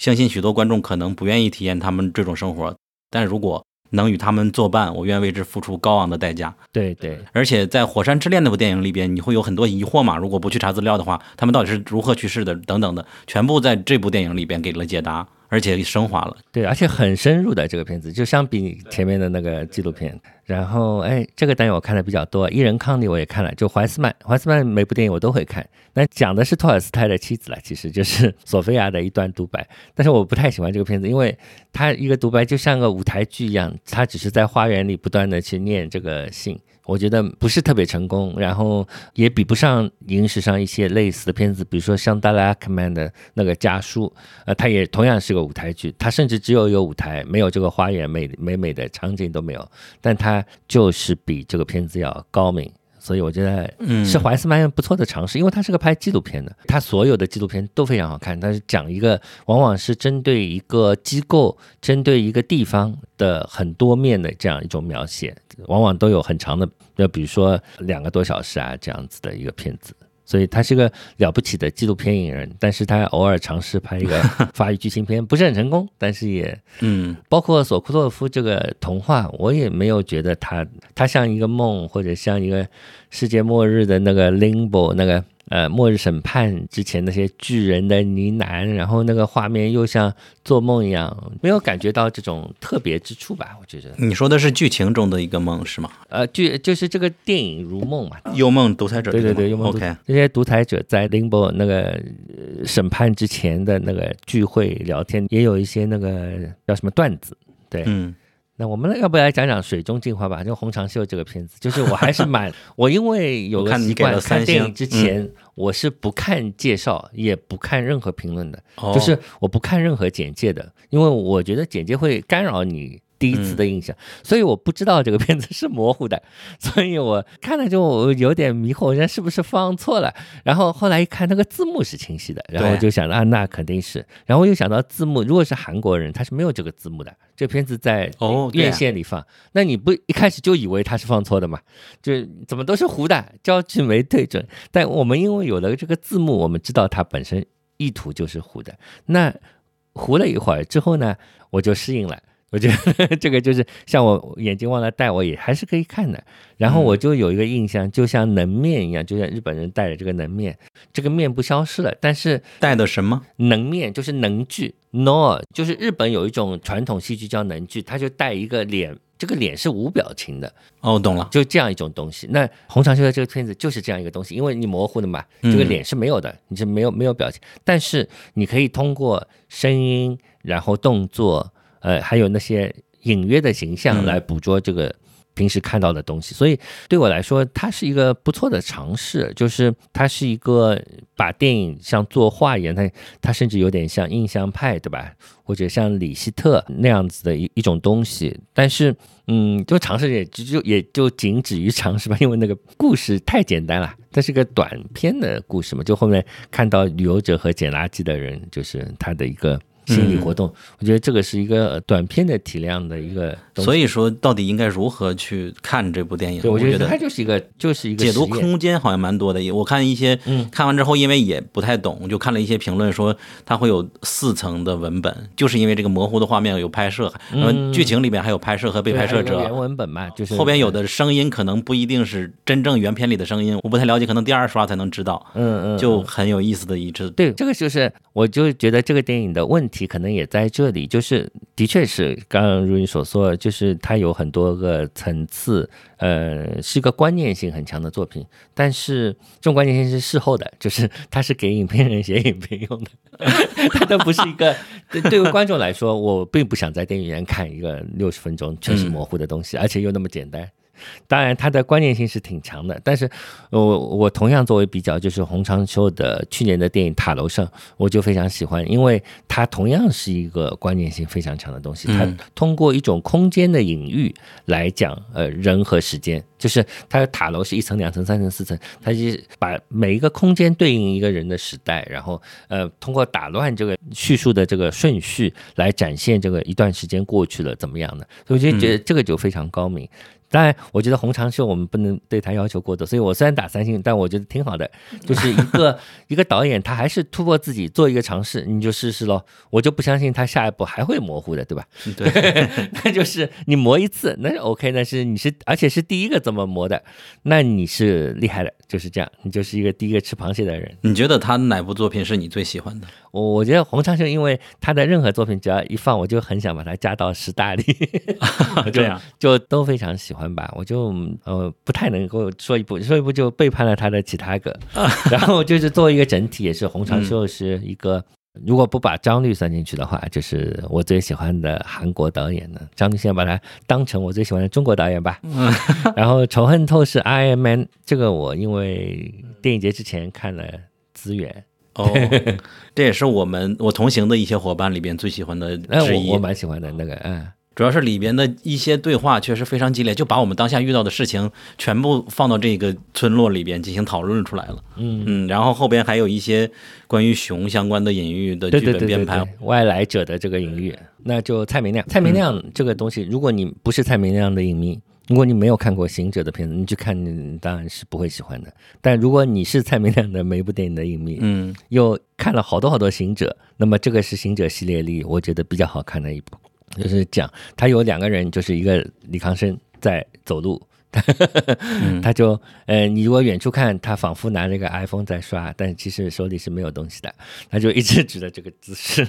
相信许多观众可能不愿意体验他们这种生活，但如果……”能与他们作伴，我愿为之付出高昂的代价。对对，而且在《火山之恋》那部电影里边，你会有很多疑惑嘛？如果不去查资料的话，他们到底是如何去世的？等等的，全部在这部电影里边给了解答。而且升华了，对，而且很深入的这个片子，就相比前面的那个纪录片。然后，哎，这个单元我看的比较多，《伊人康利》我也看了，就怀斯曼，怀斯曼每部电影我都会看。那讲的是托尔斯泰的妻子了，其实就是索菲亚的一段独白。但是我不太喜欢这个片子，因为他一个独白就像个舞台剧一样，他只是在花园里不断的去念这个信。我觉得不是特别成功，然后也比不上影史上一些类似的片子，比如说像达拉克曼的那个家书，呃，它也同样是个舞台剧，它甚至只有有舞台，没有这个花园美美美的场景都没有，但它就是比这个片子要高明。所以我觉得是怀斯曼不错的尝试，因为他是个拍纪录片的，他所有的纪录片都非常好看。但是讲一个，往往是针对一个机构、针对一个地方的很多面的这样一种描写，往往都有很长的，就比如说两个多小时啊这样子的一个片子。所以他是个了不起的纪录片影人，但是他偶尔尝试拍一个 法语剧情片，不是很成功，但是也嗯，包括索库洛夫这个童话，我也没有觉得他他像一个梦，或者像一个世界末日的那个 limbo 那个。呃，末日审判之前那些巨人的呢喃，然后那个画面又像做梦一样，没有感觉到这种特别之处吧？我觉得你说的是剧情中的一个梦是吗？呃，剧就是这个电影如梦嘛，幽梦独裁者对对对，幽梦 OK，这些独裁者在 Limbo 那个审判之前的那个聚会聊天，也有一些那个叫什么段子，对，嗯。那我们要不来讲讲《水中进化》吧？就《红长袖》这个片子，就是我还是蛮 我因为有个习惯，看电影之前我是不看介绍，也不看任何评论的，就是我不看任何简介的，因为我觉得简介会干扰你。第一次的印象，所以我不知道这个片子是模糊的，所以我看了就有点迷惑，我说是不是放错了？然后后来一看那个字幕是清晰的，然后我就想啊，那肯定是。然后又想到字幕，如果是韩国人，他是没有这个字幕的。这片子在院线里放，那你不一开始就以为他是放错的嘛？就怎么都是糊的，焦距没对准。但我们因为有了这个字幕，我们知道它本身意图就是糊的。那糊了一会儿之后呢，我就适应了。我觉得 这个就是像我眼睛忘了戴，我也还是可以看的。然后我就有一个印象，就像能面一样，就像日本人戴的这个能面，这个面不消失了。但是戴的什么能面就是能剧，no，就是日本有一种传统戏剧叫能剧，他就戴一个脸，这个脸是无表情的。哦，懂了，就这样一种东西。那红长袖的这个片子就是这样一个东西，因为你模糊的嘛，这个脸是没有的，你是没有没有表情，但是你可以通过声音，然后动作。呃，还有那些隐约的形象来捕捉这个平时看到的东西，所以对我来说，它是一个不错的尝试。就是它是一个把电影像作画一样，它它甚至有点像印象派，对吧？或者像李希特那样子的一一种东西。但是，嗯，就尝试也就也就仅止于尝试吧，因为那个故事太简单了，它是个短篇的故事嘛。就后面看到旅游者和捡垃圾的人，就是他的一个。心理活动，我觉得这个是一个短片的体量的一个。所以说，到底应该如何去看这部电影？我觉得它就是一个，就是一个解读空间好像蛮多的。我看一些，看完之后，因为也不太懂，就看了一些评论说它会有四层的文本，就是因为这个模糊的画面有拍摄，然后剧情里面还有拍摄和被拍摄者原文本嘛，就是后边有的声音可能不一定是真正原片里的声音，我不太了解，可能第二刷才能知道。嗯嗯，就很有意思的一支。对，这个就是，我就觉得这个电影的问题可能也在这里，就是的确是刚刚如你所说，就是它有很多个层次，呃，是一个观念性很强的作品。但是这种观念性是事后的，就是它是给影评人写影评用的，它都不是一个对于观众来说，我并不想在电影院看一个六十分钟全是模糊的东西，而且又那么简单。当然，它的关键性是挺强的。但是，我我同样作为比较，就是洪长秋的去年的电影《塔楼上》，我就非常喜欢，因为它同样是一个关键性非常强的东西。它通过一种空间的隐喻来讲，呃，人和时间。就是它的塔楼是一层、两层、三层、四层，它就把每一个空间对应一个人的时代，然后呃，通过打乱这个叙述的这个顺序来展现这个一段时间过去了怎么样的，所以我就觉得这个就非常高明。当然，我觉得红长袖我们不能对他要求过多，所以我虽然打三星，但我觉得挺好的。就是一个 一个导演，他还是突破自己做一个尝试，你就试试喽。我就不相信他下一步还会模糊的，对吧？对，那就是你磨一次，那是 OK，那是你是而且是第一个怎么磨的，那你是厉害的，就是这样，你就是一个第一个吃螃蟹的人。你觉得他哪部作品是你最喜欢的？我我觉得洪长秀，因为他的任何作品只要一放，我就很想把它加到十大里，这样就都非常喜欢吧。我就呃不太能够说一部，说一部就背叛了他的其他个。然后就是作为一个整体，也是洪长秀是一个，如果不把张律算进去的话，就是我最喜欢的韩国导演呢。张律先把他当成我最喜欢的中国导演吧。然后仇恨透视 I Am Man 这个我因为电影节之前看了资源。哦，这也是我们我同行的一些伙伴里边最喜欢的之一。我蛮喜欢的那个，嗯，主要是里边的一些对话确实非常激烈，就把我们当下遇到的事情全部放到这个村落里边进行讨论出来了。嗯嗯，然后后边还有一些关于熊相关的隐喻的剧本编排，外来者的这个隐喻，那就蔡明亮。蔡明亮这个东西，如果你不是蔡明亮的影迷。如果你没有看过《行者》的片子，你去看，你当然是不会喜欢的。但如果你是蔡明亮的每一部电影的影迷，嗯，又看了好多好多《行者》，那么这个是《行者》系列里我觉得比较好看的一部，就是讲他有两个人，就是一个李康生在走路。他就，呃，你如果远处看，他仿佛拿着个 iPhone 在刷，但其实手里是没有东西的。他就一直举着这个姿势，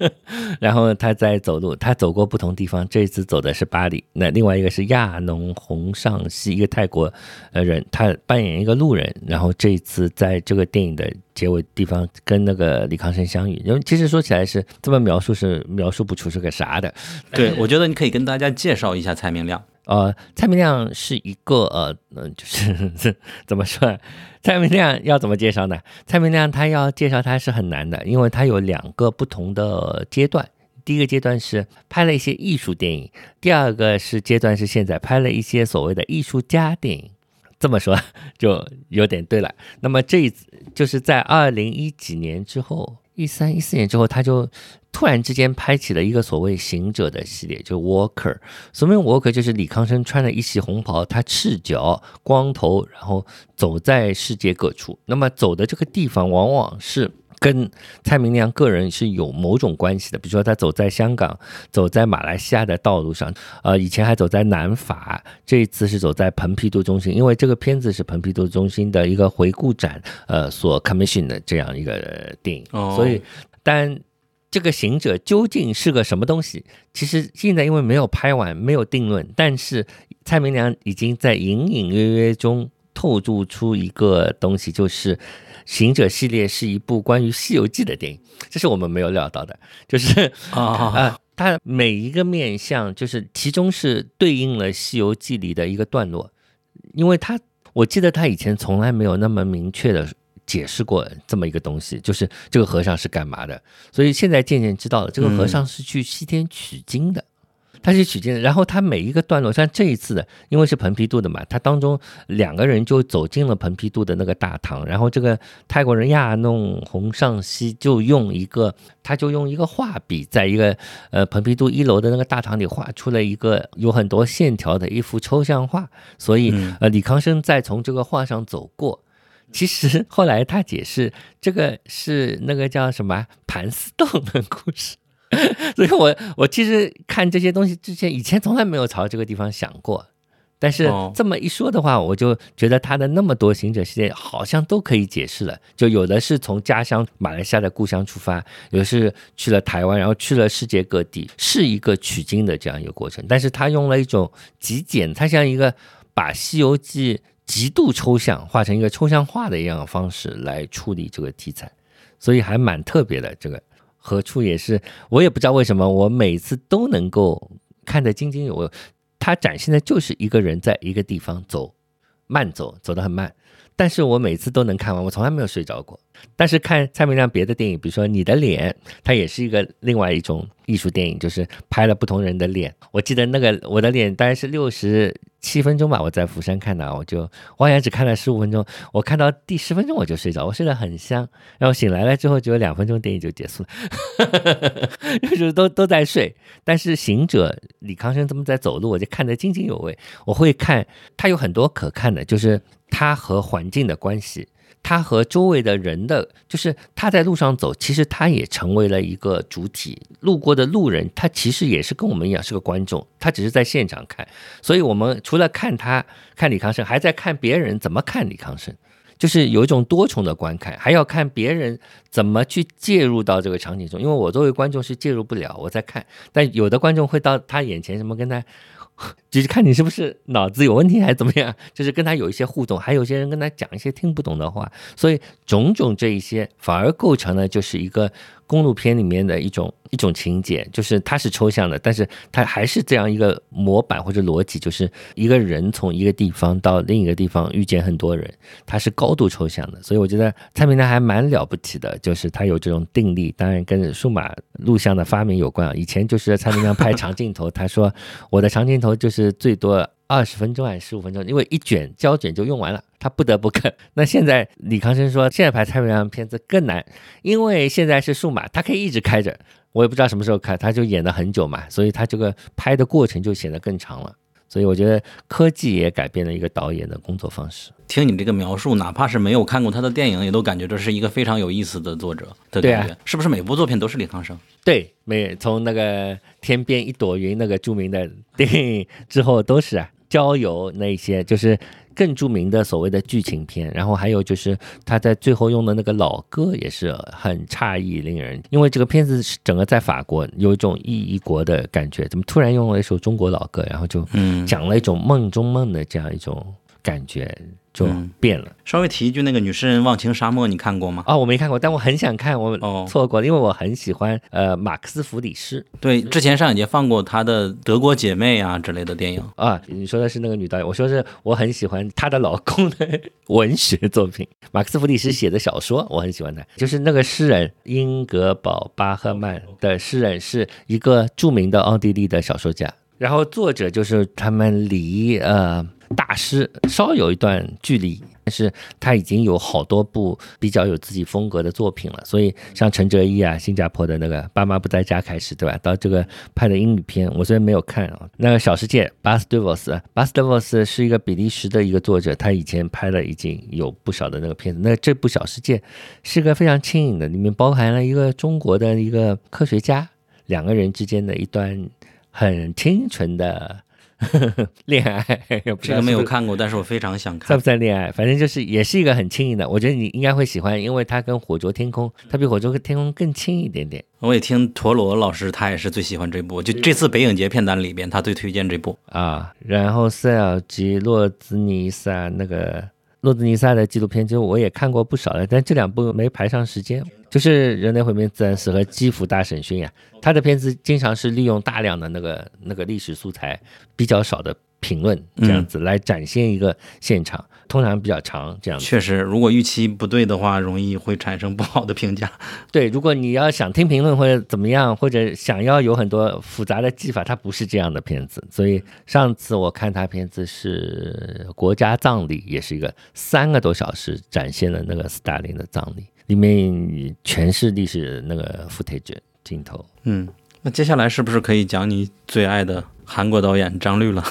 然后他在走路。他走过不同地方，这一次走的是巴黎。那另外一个是亚农洪尚西，一个泰国呃人，他扮演一个路人。然后这一次在这个电影的结尾地方跟那个李康生相遇。因为其实说起来是这么描述是描述不出是个啥的。对，我觉得你可以跟大家介绍一下蔡明亮。呃，蔡明亮是一个呃，嗯，就是怎么说？蔡明亮要怎么介绍呢？蔡明亮他要介绍他是很难的，因为他有两个不同的阶段。第一个阶段是拍了一些艺术电影，第二个是阶段是现在拍了一些所谓的艺术家电影。这么说就有点对了。那么这一就是在二零一几年之后。一三一四年之后，他就突然之间拍起了一个所谓行者的系列，就 Walker。所谓 Walker 就是李康生穿了一袭红袍，他赤脚、光头，然后走在世界各处。那么走的这个地方，往往是。跟蔡明亮个人是有某种关系的，比如说他走在香港、走在马来西亚的道路上，呃，以前还走在南法，这一次是走在蓬皮杜中心，因为这个片子是蓬皮杜中心的一个回顾展，呃，所 commission 的这样一个电影，所以，但这个行者究竟是个什么东西？其实现在因为没有拍完，没有定论，但是蔡明亮已经在隐隐约约中透露出一个东西，就是。行者系列是一部关于《西游记》的电影，这是我们没有料到的，就是 啊，它每一个面相，就是其中是对应了《西游记》里的一个段落，因为他我记得他以前从来没有那么明确的解释过这么一个东西，就是这个和尚是干嘛的，所以现在渐渐知道了，这个和尚是去西天取经的。他是取经的，然后他每一个段落，像这一次的，因为是蓬皮杜的嘛，他当中两个人就走进了蓬皮杜的那个大堂，然后这个泰国人亚弄洪尚熙就用一个，他就用一个画笔，在一个呃蓬皮杜一楼的那个大堂里画出了一个有很多线条的一幅抽象画，所以呃李康生再从这个画上走过，其实后来他解释这个是那个叫什么盘丝洞的故事。所以，我我其实看这些东西之前，以前从来没有朝这个地方想过。但是这么一说的话，我就觉得他的那么多行者系列好像都可以解释了。就有的是从家乡马来西亚的故乡出发，有的是去了台湾，然后去了世界各地，是一个取经的这样一个过程。但是他用了一种极简，他像一个把《西游记》极度抽象化成一个抽象画的一样的方式来处理这个题材，所以还蛮特别的这个。何处也是，我也不知道为什么，我每次都能够看得津津有味。他展现的就是一个人在一个地方走，慢走，走得很慢。但是我每次都能看完，我从来没有睡着过。但是看蔡明亮别的电影，比如说《你的脸》，它也是一个另外一种艺术电影，就是拍了不同人的脸。我记得那个我的脸大概是六十七分钟吧，我在釜山看的，我就我好像只看了十五分钟，我看到第十分钟我就睡着，我睡得很香。然后醒来了之后，只有两分钟电影就结束了，就是都都在睡。但是行者李康生他们在走路，我就看得津津有味。我会看他有很多可看的，就是他和环境的关系。他和周围的人的，就是他在路上走，其实他也成为了一个主体。路过的路人，他其实也是跟我们一样是个观众，他只是在现场看。所以，我们除了看他看李康生，还在看别人怎么看李康生，就是有一种多重的观看，还要看别人怎么去介入到这个场景中。因为我作为观众是介入不了，我在看，但有的观众会到他眼前，什么跟他。就是看你是不是脑子有问题还是怎么样，就是跟他有一些互动，还有些人跟他讲一些听不懂的话，所以种种这一些反而构成了就是一个。公路片里面的一种一种情节，就是它是抽象的，但是它还是这样一个模板或者逻辑，就是一个人从一个地方到另一个地方遇见很多人，它是高度抽象的。所以我觉得蔡明亮还蛮了不起的，就是他有这种定力，当然跟数码录像的发明有关啊。以前就是蔡明亮拍长镜头，他说我的长镜头就是最多。二十分钟还是十五分钟？因为一卷胶卷就用完了，他不得不看。那现在李康生说，现在拍太平洋片子更难，因为现在是数码，他可以一直开着，我也不知道什么时候开，他就演了很久嘛，所以他这个拍的过程就显得更长了。所以我觉得科技也改变了一个导演的工作方式。听你这个描述，哪怕是没有看过他的电影，也都感觉这是一个非常有意思的作者的感觉。是不是每部作品都是李康生？对，每从那个天边一朵云那个著名的电影之后都是啊。郊游那些就是更著名的所谓的剧情片，然后还有就是他在最后用的那个老歌也是很诧异令人，因为这个片子是整个在法国有一种异异国的感觉，怎么突然用了一首中国老歌，然后就讲了一种梦中梦的这样一种感觉。就变了。稍微提一句，那个女诗人忘情沙漠，你看过吗？啊，我没看过，但我很想看。我错过了，因为我很喜欢呃马克思·弗里斯。对，之前上影节放过他的《德国姐妹》啊之类的电影啊。你说的是那个女导演，我说是我很喜欢她的老公的文学作品。马克思·弗里斯写的小说，我很喜欢他。就是那个诗人英格堡·巴赫曼的诗人，是一个著名的奥地利的小说家。然后作者就是他们离呃。大师稍有一段距离，但是他已经有好多部比较有自己风格的作品了。所以像陈哲一啊，新加坡的那个《爸妈不在家》开始，对吧？到这个拍的英语片，我虽然没有看啊。那个《小世界》，巴斯蒂沃斯，巴斯蒂沃斯是一个比利时的一个作者，他以前拍了已经有不少的那个片子。那这部《小世界》是个非常轻盈的，里面包含了一个中国的一个科学家两个人之间的一段很清纯的。恋爱这个没有看过，但是我非常想看。在不在恋爱？反正就是也是一个很轻盈的，我觉得你应该会喜欢，因为它跟《火灼天空》，它比《火灼天空》更轻一点点。我也听陀螺老师，他也是最喜欢这部，就这次北影节片单里边，他最推荐这部啊。然后塞尔吉洛兹尼萨那个洛兹尼萨的纪录片，其实我也看过不少了，但这两部没排上时间。就是《人类毁灭自然史》和《基辅大审讯》呀，他的片子经常是利用大量的那个那个历史素材，比较少的评论这样子来展现一个现场，通常比较长这样。确实，如果预期不对的话，容易会产生不好的评价。对，如果你要想听评论或者怎么样，或者想要有很多复杂的技法，它不是这样的片子。所以上次我看他片子是《国家葬礼》，也是一个三个多小时展现了那个斯大林的葬礼。里面全是历史那个 footage 镜头。嗯，那接下来是不是可以讲你最爱的韩国导演张律了？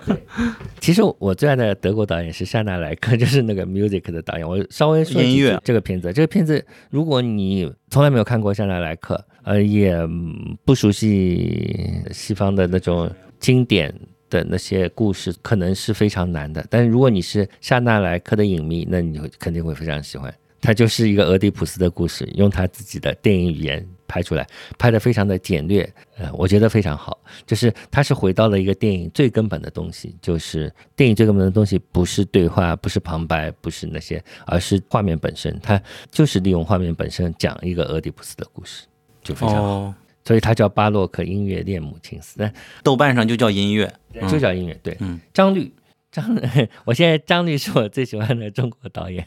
其实我最爱的德国导演是夏纳莱克，就是那个 music 的导演。我稍微说音乐这个片子，这个片子如果你从来没有看过夏纳莱克，呃，也不熟悉西方的那种经典的那些故事，可能是非常难的。但是如果你是夏纳莱克的影迷，那你会肯定会非常喜欢。他就是一个俄狄浦斯的故事，用他自己的电影语言拍出来，拍的非常的简略，呃，我觉得非常好。就是他是回到了一个电影最根本的东西，就是电影最根本的东西不是对话，不是旁白，不是那些，而是画面本身。他就是利用画面本身讲一个俄狄浦斯的故事，就非常好。所以它叫巴洛克音乐恋母情思，豆瓣上就叫音乐，就叫音乐。对，嗯张律。张，我现在张律是我最喜欢的中国导演，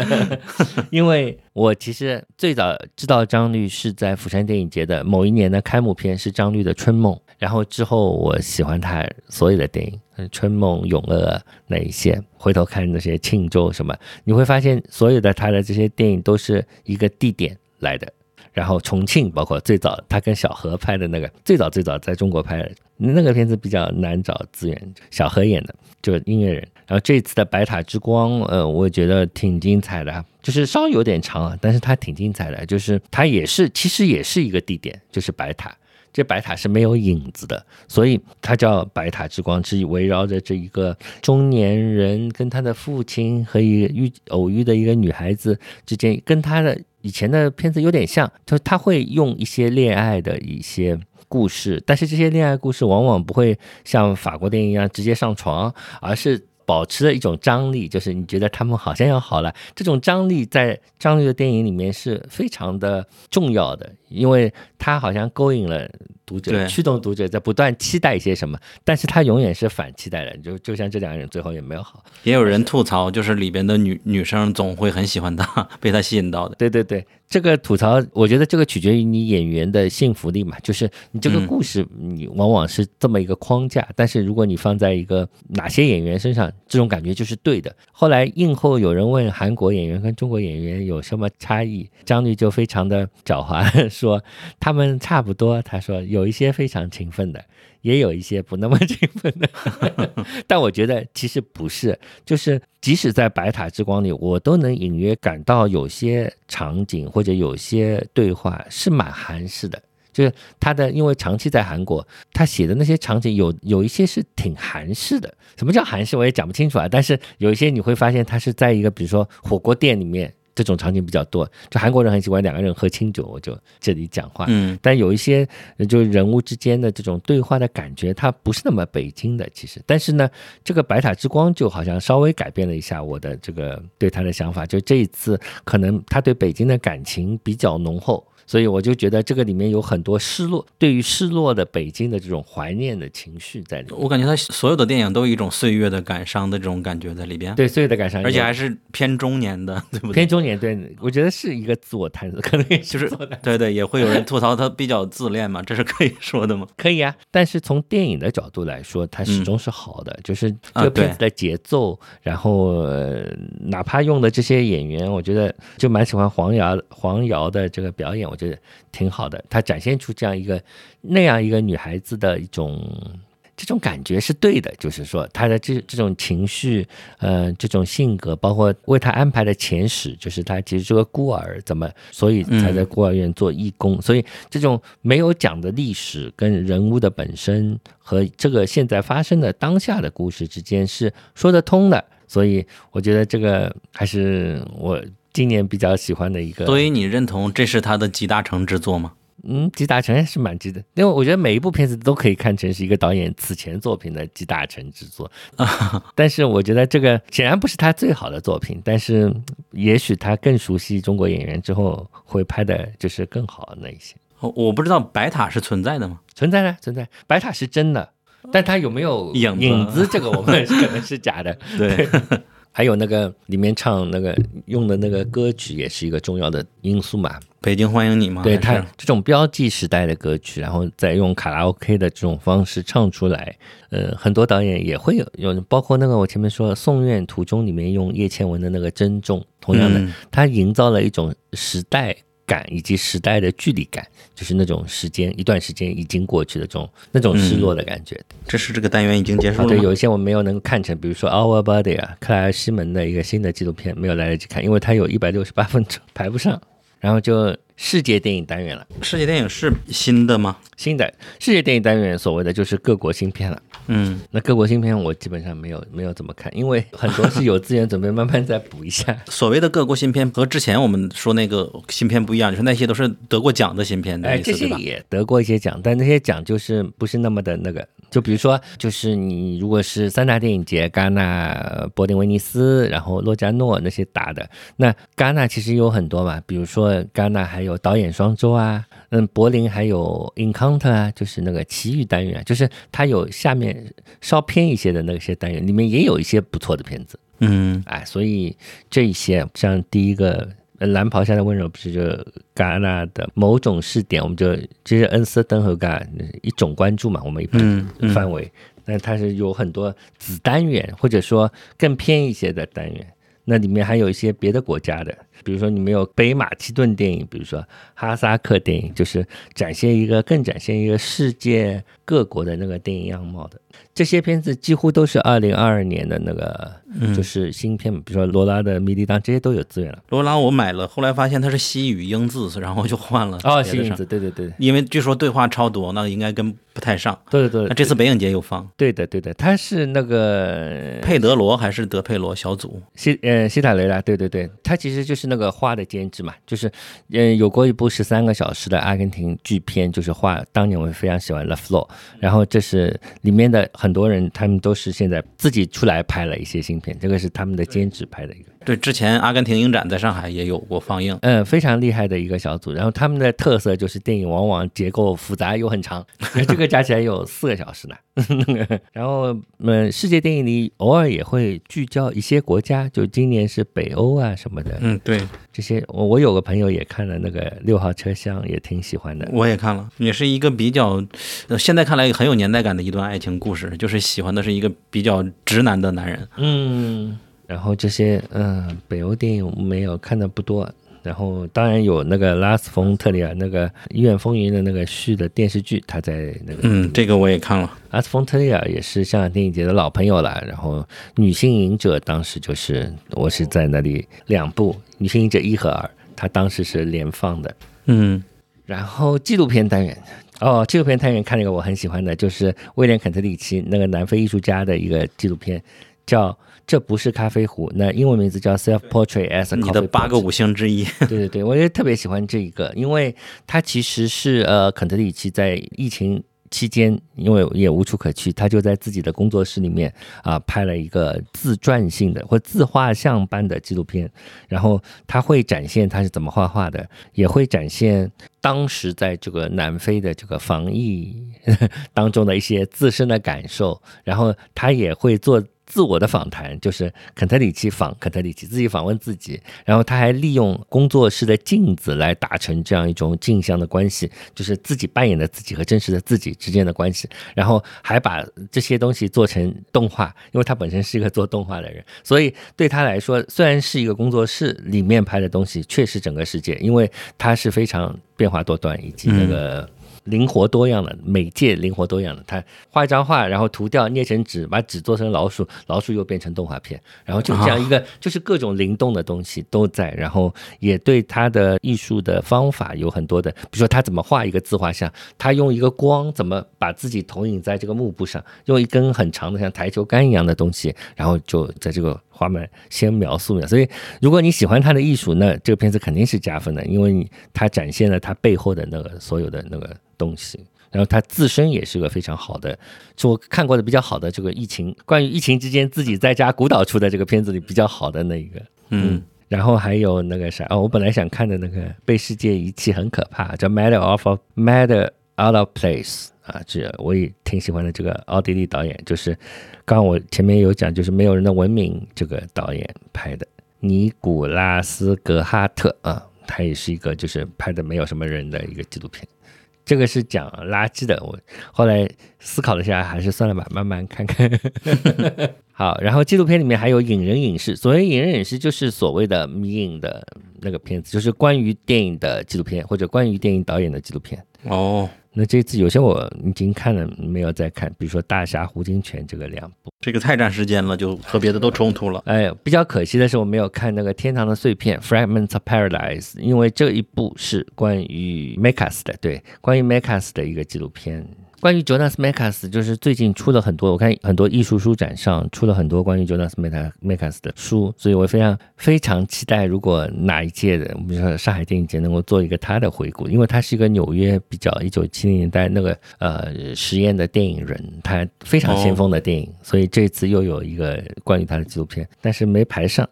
因为我其实最早知道张律是在釜山电影节的某一年的开幕片是张律的《春梦》，然后之后我喜欢他所有的电影，《春梦》《永乐》那一些，回头看那些庆州什么，你会发现所有的他的这些电影都是一个地点来的。然后重庆，包括最早他跟小何拍的那个，最早最早在中国拍的那个片子比较难找资源，小何演的，就是音乐人。然后这次的《白塔之光》，呃，我觉得挺精彩的，就是稍微有点长啊，但是它挺精彩的，就是它也是其实也是一个地点，就是白塔。这白塔是没有影子的，所以它叫白塔之光，是围绕着这一个中年人跟他的父亲和一遇偶遇的一个女孩子之间，跟他的以前的片子有点像，就是他会用一些恋爱的一些故事，但是这些恋爱故事往往不会像法国电影一样直接上床，而是。保持了一种张力，就是你觉得他们好像要好了，这种张力在张律的电影里面是非常的重要的，因为他好像勾引了。读者驱动读者在不断期待一些什么，但是他永远是反期待的，就就像这两个人最后也没有好。也有人吐槽，就是里边的女女生总会很喜欢他，被他吸引到的。对对对，这个吐槽，我觉得这个取决于你演员的信服力嘛，就是你这个故事你往往是这么一个框架，但是如果你放在一个哪些演员身上，这种感觉就是对的。后来映后有人问韩国演员跟中国演员有什么差异，张律就非常的狡猾 说他们差不多，他说。有一些非常勤奋的，也有一些不那么勤奋的，但我觉得其实不是，就是即使在白塔之光里，我都能隐约感到有些场景或者有些对话是蛮韩式的，就是他的因为长期在韩国，他写的那些场景有有一些是挺韩式的。什么叫韩式，我也讲不清楚啊。但是有一些你会发现，他是在一个比如说火锅店里面。这种场景比较多，就韩国人很喜欢两个人喝清酒，我就这里讲话。嗯，但有一些就人物之间的这种对话的感觉，它不是那么北京的，其实。但是呢，这个白塔之光就好像稍微改变了一下我的这个对他的想法，就这一次可能他对北京的感情比较浓厚。所以我就觉得这个里面有很多失落，对于失落的北京的这种怀念的情绪在里面。我感觉他所有的电影都有一种岁月的感伤的这种感觉在里边。对，岁月的感伤，而且还是偏中年的，对不对？偏中年，对，我觉得是一个自我探索，可能就是对对，也会有人吐槽他比较自恋嘛，这是可以说的吗？可以啊，但是从电影的角度来说，它始终是好的，就是这个片子的节奏，然后哪怕用的这些演员，我觉得就蛮喜欢黄瑶黄瑶的这个表演。我觉得挺好的，他展现出这样一个那样一个女孩子的一种这种感觉是对的，就是说她的这这种情绪，呃，这种性格，包括为她安排的前史，就是她其实是个孤儿，怎么所以才在孤儿院做义工，所以这种没有讲的历史跟人物的本身和这个现在发生的当下的故事之间是说得通的，所以我觉得这个还是我。今年比较喜欢的一个，所以你认同这是他的集大成之作吗？嗯，集大成是蛮值的，因为我觉得每一部片子都可以看成是一个导演此前作品的集大成之作。但是我觉得这个显然不是他最好的作品，但是也许他更熟悉中国演员之后会拍的就是更好的那一些。我不知道白塔是存在的吗？存在的，存在。白塔是真的，但他有没有影影子？这个我们可能是假的。对。还有那个里面唱那个用的那个歌曲也是一个重要的因素嘛？北京欢迎你吗？对他这种标记时代的歌曲，然后再用卡拉 OK 的这种方式唱出来，呃，很多导演也会有有，包括那个我前面说《送院途中》里面用叶倩文的那个珍重，同样的，他营造了一种时代。感以及时代的距离感，就是那种时间一段时间已经过去的这种那种失落的感觉。这是这个单元已经结束了。对，有一些我没有能看成，比如说《Our Body》啊，克莱尔西门的一个新的纪录片，没有来得及看，因为它有一百六十八分钟排不上，然后就。世界电影单元了，世界电影是新的吗？新的世界电影单元，所谓的就是各国新片了。嗯，那各国新片我基本上没有没有怎么看，因为很多是有资源准备慢慢再补一下。所谓的各国新片和之前我们说那个新片不一样，就是那些都是得过奖的新片的意思，对吧？也得过一些奖，但那些奖就是不是那么的那个。就比如说，就是你如果是三大电影节，戛纳、柏林、威尼斯，然后洛迦诺那些打的，那戛纳其实有很多嘛，比如说戛纳还有导演双周啊，嗯，柏林还有 Encounter 啊，就是那个奇遇单元，就是它有下面稍偏一些的那些单元，里面也有一些不错的片子，嗯，哎，所以这一些像第一个。蓝袍下的温柔不是就戛纳的某种试点，我们就就是恩斯登和戛一种关注嘛，我们一般范围，那它是有很多子单元，或者说更偏一些的单元，那里面还有一些别的国家的，比如说你们有北马其顿电影，比如说哈萨克电影，就是展现一个更展现一个世界各国的那个电影样貌的。这些片子几乎都是二零二二年的那个，就是新片，比如说罗拉的《迷离当》，这些都有资源了。罗拉我买了，后来发现它是西语英字，然后就换了。哦，西语字，对对对。因为据说对话超多，那应该跟不太上。对对对。那这次北影节有放。对的对的，他是那个佩德罗还是德佩罗小组？西呃西塔雷拉，对对对，他其实就是那个画的监制嘛，就是嗯有过一部十三个小时的阿根廷剧片，就是画当年我非常喜欢《The Floor》，然后这是里面的。很多人他们都是现在自己出来拍了一些新片，这个是他们的兼职拍的一个。对，之前阿根廷影展在上海也有过放映，嗯，非常厉害的一个小组。然后他们的特色就是电影往往结构复杂又很长，这个加起来有四个小时呢。然后，嗯，世界电影里偶尔也会聚焦一些国家，就今年是北欧啊什么的。嗯，对，这些我我有个朋友也看了那个六号车厢，也挺喜欢的。我也看了，也是一个比较，现在看来很有年代感的一段爱情故事，就是喜欢的是一个比较直男的男人。嗯。然后这些嗯，北欧电影没有看的不多。然后当然有那个拉斯冯特里尔那个《医院风云》的那个续的电视剧，他在那个嗯，这个我也看了。拉斯冯特里尔也是香港电影节的老朋友了。然后《女性影者》当时就是我是在那里两部《女性影者》一和二，他当时是连放的。嗯，然后纪录片单元哦，纪录片单元看了一个我很喜欢的，就是威廉肯特里奇那个南非艺术家的一个纪录片，叫。这不是咖啡壶，那英文名字叫 Self Portrait as 你的八个五星之一。对对对，我也特别喜欢这一个，因为它其实是呃肯特里奇在疫情期间，因为也无处可去，他就在自己的工作室里面啊拍了一个自传性的或自画像般的纪录片，然后他会展现他是怎么画画的，也会展现当时在这个南非的这个防疫当中的一些自身的感受，然后他也会做。自我的访谈就是肯特里奇访肯特里奇自己访问自己，然后他还利用工作室的镜子来达成这样一种镜像的关系，就是自己扮演的自己和真实的自己之间的关系，然后还把这些东西做成动画，因为他本身是一个做动画的人，所以对他来说，虽然是一个工作室里面拍的东西，确实整个世界，因为他是非常变化多端以及那个。灵活多样的媒介，灵活多样的，他画一张画，然后涂掉捏成纸，把纸做成老鼠，老鼠又变成动画片，然后就这样一个，就是各种灵动的东西都在，然后也对他的艺术的方法有很多的，比如说他怎么画一个自画像，他用一个光怎么把自己投影在这个幕布上，用一根很长的像台球杆一样的东西，然后就在这个。画面先描述的，所以如果你喜欢他的艺术，那这个片子肯定是加分的，因为他展现了他背后的那个所有的那个东西，然后他自身也是个非常好的，是我看过的比较好的这个疫情关于疫情之间自己在家孤岛出的这个片子里比较好的那一个，嗯，然后还有那个啥哦，我本来想看的那个被世界遗弃很可怕，叫 Matter of Matter Out of Place。啊，这我也挺喜欢的。这个奥地利导演就是，刚刚我前面有讲，就是《没有人的文明》这个导演拍的，尼古拉斯·格哈特啊，他也是一个就是拍的没有什么人的一个纪录片。这个是讲垃圾的。我后来思考了一下，还是算了吧，慢慢看看。好，然后纪录片里面还有影人影视，所谓影人影视就是所谓的迷影的那个片子，就是关于电影的纪录片或者关于电影导演的纪录片。哦。那这次有些我已经看了，没有再看，比如说《大侠胡金铨》这个两部，这个太占时间了，就和别的都冲突了。哎，比较可惜的是我没有看那个《天堂的碎片》（Fragments of Paradise），因为这一部是关于 Mekas 的，对，关于 Mekas 的一个纪录片。关于 Jonas Mekas，就是最近出了很多，我看很多艺术书展上出了很多关于 Jonas Mekas 的书，所以我非常非常期待，如果哪一届的，比如说上海电影节能够做一个他的回顾，因为他是一个纽约比较一九七零年代那个呃实验的电影人，他非常先锋的电影，所以这次又有一个关于他的纪录片，但是没排上。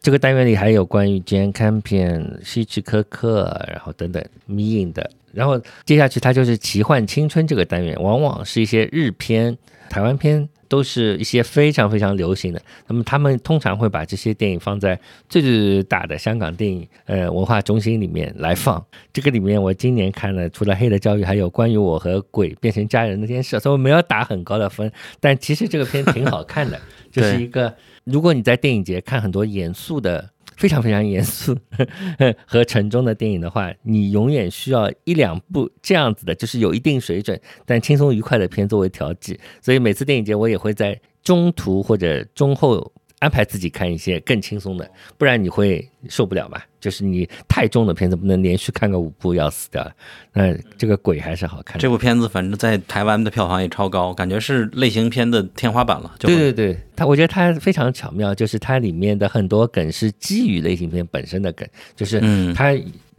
这个单元里还有关于 Jane Campion、希区柯克，然后等等迷影的。然后接下去它就是奇幻青春这个单元，往往是一些日片、台湾片，都是一些非常非常流行的。那么他们通常会把这些电影放在最最最大的香港电影呃文化中心里面来放。这个里面我今年看了，除了《黑的教育》，还有关于我和鬼变成家人那件事，所以我没有打很高的分。但其实这个片挺好看的，就是一个如果你在电影节看很多严肃的。非常非常严肃 和沉重的电影的话，你永远需要一两部这样子的，就是有一定水准但轻松愉快的片作为调剂。所以每次电影节我也会在中途或者中后。安排自己看一些更轻松的，不然你会受不了吧？就是你太重的片子不能连续看个五部要死掉了。那这个鬼还是好看。这部片子反正在台湾的票房也超高，感觉是类型片的天花板了。对对对，它我觉得它非常巧妙，就是它里面的很多梗是基于类型片本身的梗，就是它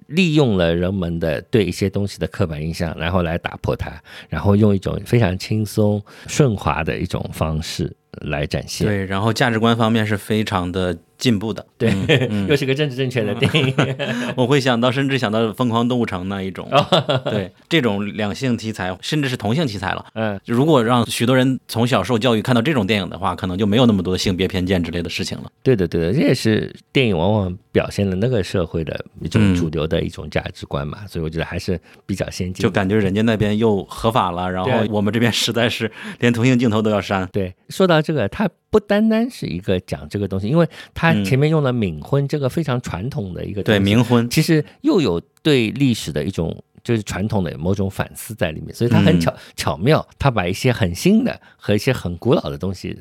利用了人们的对一些东西的刻板印象，然后来打破它，然后用一种非常轻松顺滑的一种方式。来展现。对，然后价值观方面是非常的进步的，对，又是个政治正确的电影。我会想到，甚至想到《疯狂动物城》那一种，对，这种两性题材，甚至是同性题材了。嗯，如果让许多人从小受教育看到这种电影的话，可能就没有那么多的性别偏见之类的事情了。对的，对的，这也是电影往往表现了那个社会的一种主流的一种价值观嘛。所以我觉得还是比较先进。就感觉人家那边又合法了，然后我们这边实在是连同性镜头都要删。对，说到。这个它不单单是一个讲这个东西，因为它前面用了冥婚这个非常传统的一个对冥婚，其实又有对历史的一种就是传统的某种反思在里面，所以它很巧巧妙，它把一些很新的和一些很古老的东西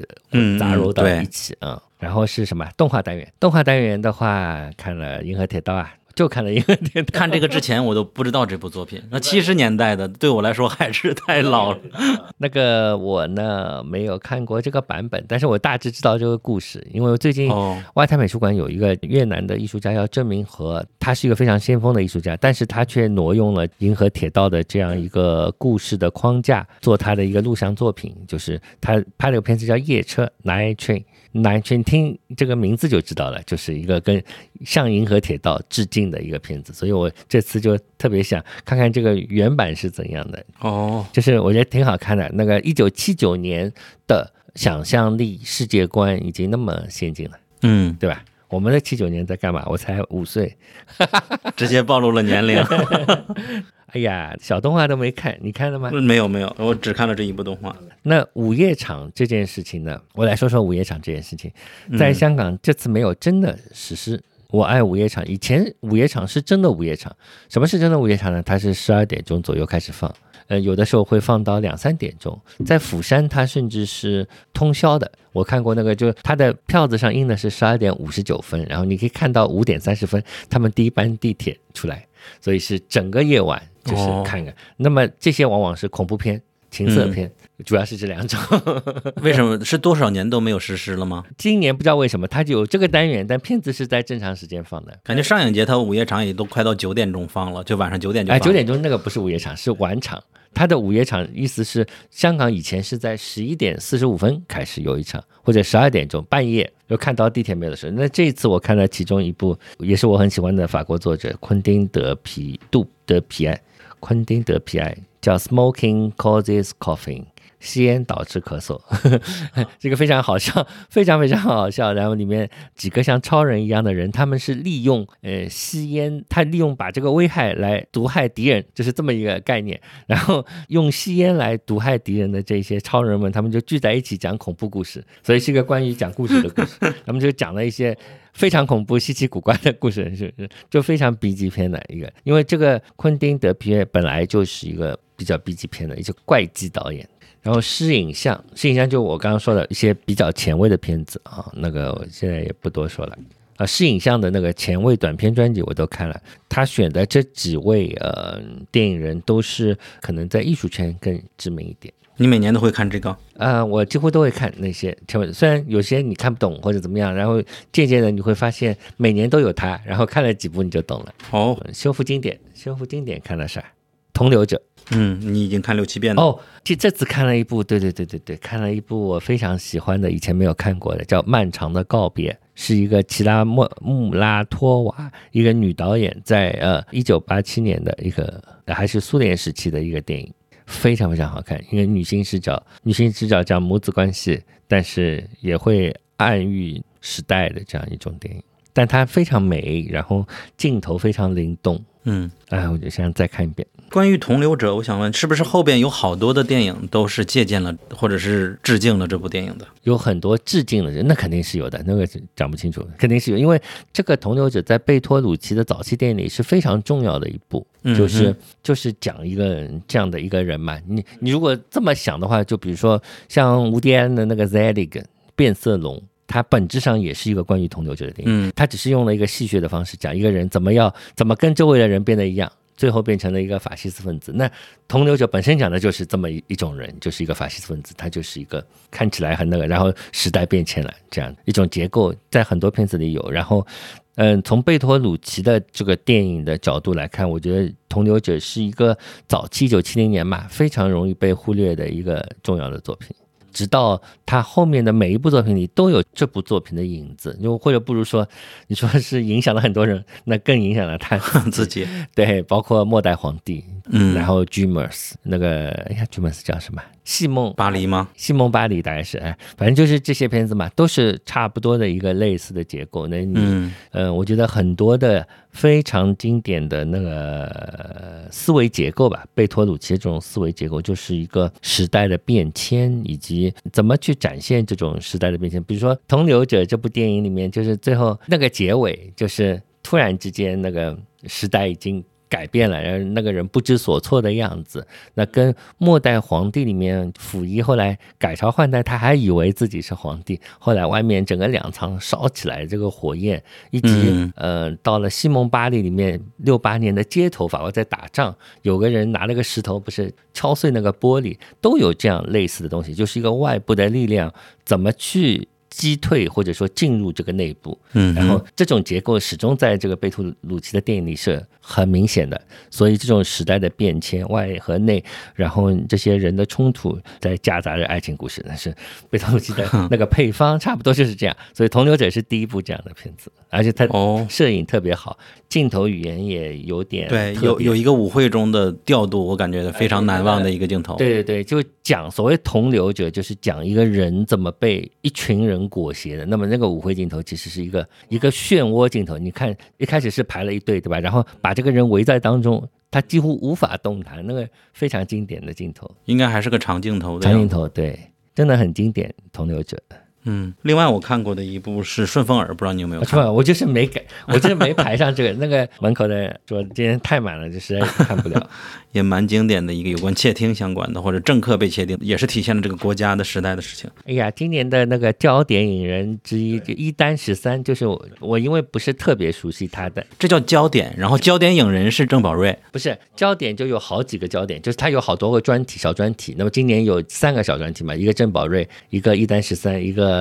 杂糅到一起啊。然后是什么动画单元？动画单元的话，看了《银河铁道》啊。就看了一个电看这个之前我都不知道这部作品。那七十年代的对我来说还是太老了。那个我呢没有看过这个版本，但是我大致知道这个故事，因为最近外滩美术馆有一个越南的艺术家叫郑明和，他是一个非常先锋的艺术家，但是他却挪用了银河铁道的这样一个故事的框架做他的一个录像作品，就是他拍了个片子叫《夜车》（Night Train）。南圈听这个名字就知道了，就是一个跟向银河铁道致敬的一个片子，所以我这次就特别想看看这个原版是怎样的哦，就是我觉得挺好看的。那个一九七九年的想象力世界观已经那么先进了，嗯，对吧？我们的七九年在干嘛？我才五岁，直接暴露了年龄。哎呀，小动画都没看，你看了吗？没有没有，我只看了这一部动画。那午夜场这件事情呢？我来说说午夜场这件事情。在香港这次没有真的实施。我爱午夜场，以前午夜场是真的午夜场。什么是真的午夜场呢？它是十二点钟左右开始放，呃，有的时候会放到两三点钟。在釜山，它甚至是通宵的。我看过那个，就它的票子上印的是十二点五十九分，然后你可以看到五点三十分，他们第一班地铁出来，所以是整个夜晚。就是看看，那么这些往往是恐怖片、情色片，主要是这两种。为什么是多少年都没有实施了吗？今年不知道为什么，它就有这个单元，但片子是在正常时间放的。感觉上影节它午夜场也都快到九点钟放了，就晚上九点就。哎，九点钟那个不是午夜场，是晚场。它的午夜场意思是，香港以前是在十一点四十五分开始有一场，或者十二点钟半夜就看到地铁没有的时候。那这一次我看了其中一部，也是我很喜欢的法国作者昆汀德皮杜德皮埃。昆汀德皮埃叫 Smoking causes coughing，吸烟导致咳嗽，这个非常好笑，非常非常好笑。然后里面几个像超人一样的人，他们是利用呃吸烟，他利用把这个危害来毒害敌人，就是这么一个概念。然后用吸烟来毒害敌人的这些超人们，他们就聚在一起讲恐怖故事，所以是一个关于讲故事的故事。他们就讲了一些。非常恐怖、稀奇古怪的故事，是是，就非常 B 级片的一个。因为这个昆汀·德皮耶本来就是一个比较 B 级片的一些怪迹导演。然后诗影像，诗影像就我刚刚说的一些比较前卫的片子啊，那个我现在也不多说了。啊，试影像的那个前卫短片专辑我都看了，他选的这几位呃电影人都是可能在艺术圈更知名一点。你每年都会看这个？呃，我几乎都会看那些条文，虽然有些你看不懂或者怎么样，然后渐渐的你会发现每年都有它，然后看了几部你就懂了。哦，修复经典，修复经典看了啥？同流者。嗯，你已经看六七遍了。哦，这这次看了一部，对对对对对，看了一部我非常喜欢的，以前没有看过的，叫《漫长的告别》，是一个齐拉莫穆拉托娃一个女导演在呃一九八七年的一个还是苏联时期的一个电影，非常非常好看，因为女性视角，女性视角讲母子关系，但是也会暗喻时代的这样一种电影，但它非常美，然后镜头非常灵动。嗯，哎，我就想再看一遍。关于同流者，我想问，是不是后边有好多的电影都是借鉴了或者是致敬了这部电影的？有很多致敬的人，那肯定是有的，那个讲不清楚，肯定是有，因为这个同流者在贝托鲁奇的早期电影里是非常重要的一部，就是就是讲一个这样的一个人嘛。你你如果这么想的话，就比如说像吴迪安的那个《Zelig》变色龙。它本质上也是一个关于同流者的电影，它只是用了一个戏谑的方式讲一个人怎么要怎么跟周围的人变得一样，最后变成了一个法西斯分子。那同流者本身讲的就是这么一一种人，就是一个法西斯分子，他就是一个看起来很那个，然后时代变迁了这样一种结构，在很多片子里有。然后，嗯，从贝托鲁奇的这个电影的角度来看，我觉得同流者是一个早期一九七零年嘛，非常容易被忽略的一个重要的作品。直到他后面的每一部作品里都有这部作品的影子，就或者不如说，你说是影响了很多人，那更影响了他自己。对，包括末代皇帝，嗯，然后 Dreamers 那个，哎呀，Dreamers 叫什么？戏梦巴黎吗？戏梦巴黎大概是，哎，反正就是这些片子嘛，都是差不多的一个类似的结构。那你，嗯，我觉得很多的非常经典的那个思维结构吧，贝托鲁奇这种思维结构，就是一个时代的变迁，以及怎么去展现这种时代的变迁。比如说《同流者》这部电影里面，就是最后那个结尾，就是突然之间那个时代已经。改变了，然后那个人不知所措的样子，那跟末代皇帝里面溥仪后来改朝换代，他还以为自己是皇帝，后来外面整个粮仓烧起来这个火焰，以及呃到了西蒙巴利里面六八年的街头法国在打仗，有个人拿了个石头不是敲碎那个玻璃，都有这样类似的东西，就是一个外部的力量怎么去。击退或者说进入这个内部，嗯，然后这种结构始终在这个贝图鲁奇的电影里是很明显的，所以这种时代的变迁，外和内，然后这些人的冲突，在夹杂着爱情故事，但是贝图鲁奇的 那个配方差不多就是这样，所以《同流者》是第一部这样的片子，而且他哦，摄影特别好，镜头语言也有点对，有有一个舞会中的调度，我感觉非常难忘的一个镜头，对对对，就讲所谓同流者，就是讲一个人怎么被一群人。裹挟的，那么那个舞会镜头其实是一个一个漩涡镜头。你看一开始是排了一队，对吧？然后把这个人围在当中，他几乎无法动弹，那个非常经典的镜头，应该还是个长镜头的。长镜头，对，真的很经典。同流者。嗯，另外我看过的一部是《顺风耳》，不知道你有没有看？我就是没改，我就是没排上这个。那个门口的说今天太满了，就实在看不了。也蛮经典的一个有关窃听相关的，或者政客被窃听，也是体现了这个国家的时代的事情。哎呀，今年的那个焦点影人之一就一丹十三，就是我，我因为不是特别熟悉他的，这叫焦点。然后焦点影人是郑宝瑞，不是焦点就有好几个焦点，就是他有好多个专题小专题。那么今年有三个小专题嘛，一个郑宝瑞，一个一丹十三，一个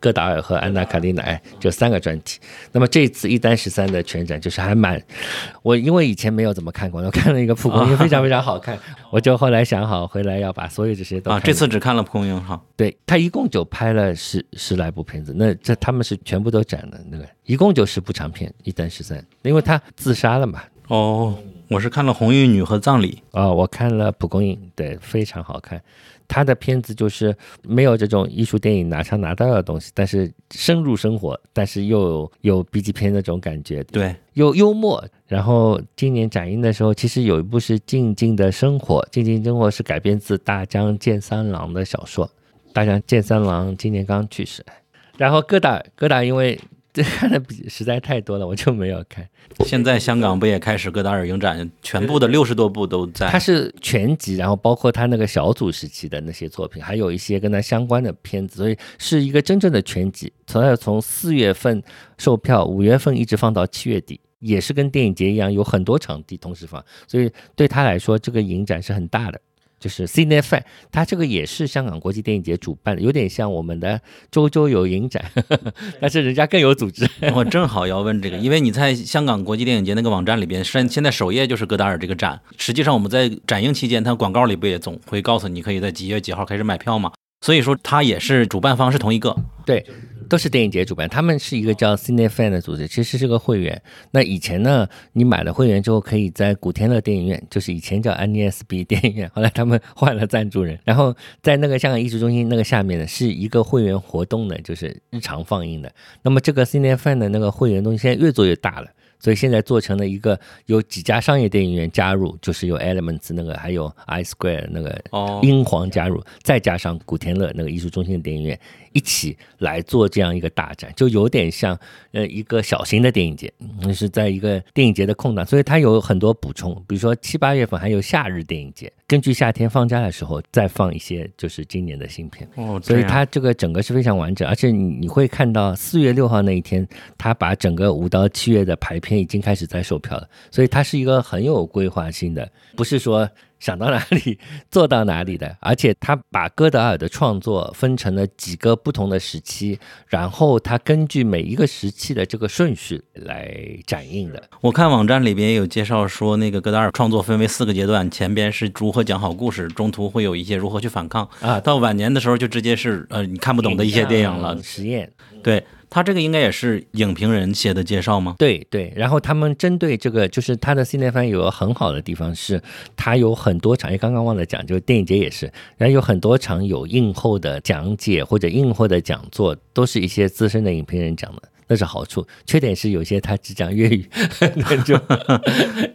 戈达尔和安娜卡丽奈，就三个专题。那么这次一单十三的全展就是还蛮，我因为以前没有怎么看过，我看了一个蒲公英。非常非常好看，我就后来想好回来要把所有这些都啊，这次只看了蒲公英哈。对他一共就拍了十十来部片子，那这他们是全部都展了那个，一共就十部长片，一单十三，因为他自杀了嘛。哦，我是看了《红衣女》和《葬礼》啊，我看了蒲公英，对，非常好看。他的片子就是没有这种艺术电影拿枪拿刀的东西，但是深入生活，但是又有有 B 级片那种感觉，对，又幽默。然后今年展映的时候，其实有一部是《静静的生活》，《静静生活》是改编自大江健三郎的小说。大江健三郎今年刚去世，然后戈达尔，戈达尔因为这 看的比实在太多了，我就没有看。现在香港不也开始戈达尔影展，全部的六十多部都在。它是全集，然后包括他那个小组时期的那些作品，还有一些跟他相关的片子，所以是一个真正的全集。从从四月份售票，五月份一直放到七月底，也是跟电影节一样，有很多场地同时放，所以对他来说，这个影展是很大的。就是 CineFan，它这个也是香港国际电影节主办的，有点像我们的周周有影展，但是人家更有组织。我正好要问这个，因为你在香港国际电影节那个网站里边，现现在首页就是戈达尔这个展。实际上我们在展映期间，它广告里不也总会告诉你可以在几月几号开始买票吗？所以说它也是主办方是同一个。对。都是电影节主办，他们是一个叫 CineFan 的组织，其实是个会员。那以前呢，你买了会员之后，可以在古天乐电影院，就是以前叫 NESB 电影院，后来他们换了赞助人，然后在那个香港艺术中心那个下面呢，是一个会员活动的，就是日常放映的。那么这个 CineFan 的那个会员东西现在越做越大了。所以现在做成了一个有几家商业电影院加入，就是有 Elements 那个，还有 i Square 那个英皇加入，再加上古天乐那个艺术中心的电影院一起来做这样一个大展，就有点像呃一个小型的电影节，那是在一个电影节的空档，所以它有很多补充，比如说七八月份还有夏日电影节，根据夏天放假的时候再放一些就是今年的新片，哦，所以它这个整个是非常完整，而且你你会看到四月六号那一天，它把整个五到七月的排片。已经开始在售票了，所以它是一个很有规划性的，不是说想到哪里做到哪里的。而且他把戈达尔的创作分成了几个不同的时期，然后他根据每一个时期的这个顺序来展映的。我看网站里边有介绍说，那个戈达尔创作分为四个阶段，前边是如何讲好故事，中途会有一些如何去反抗啊，到晚年的时候就直接是呃你看不懂的一些电影了，实验对。他这个应该也是影评人写的介绍吗？对对，然后他们针对这个，就是他的 CineFan 有个很好的地方是，他有很多场，刚刚忘了讲，就是电影节也是，然后有很多场有映后的讲解或者映后的讲座，都是一些资深的影评人讲的，那是好处。缺点是有些他只讲粤语，那就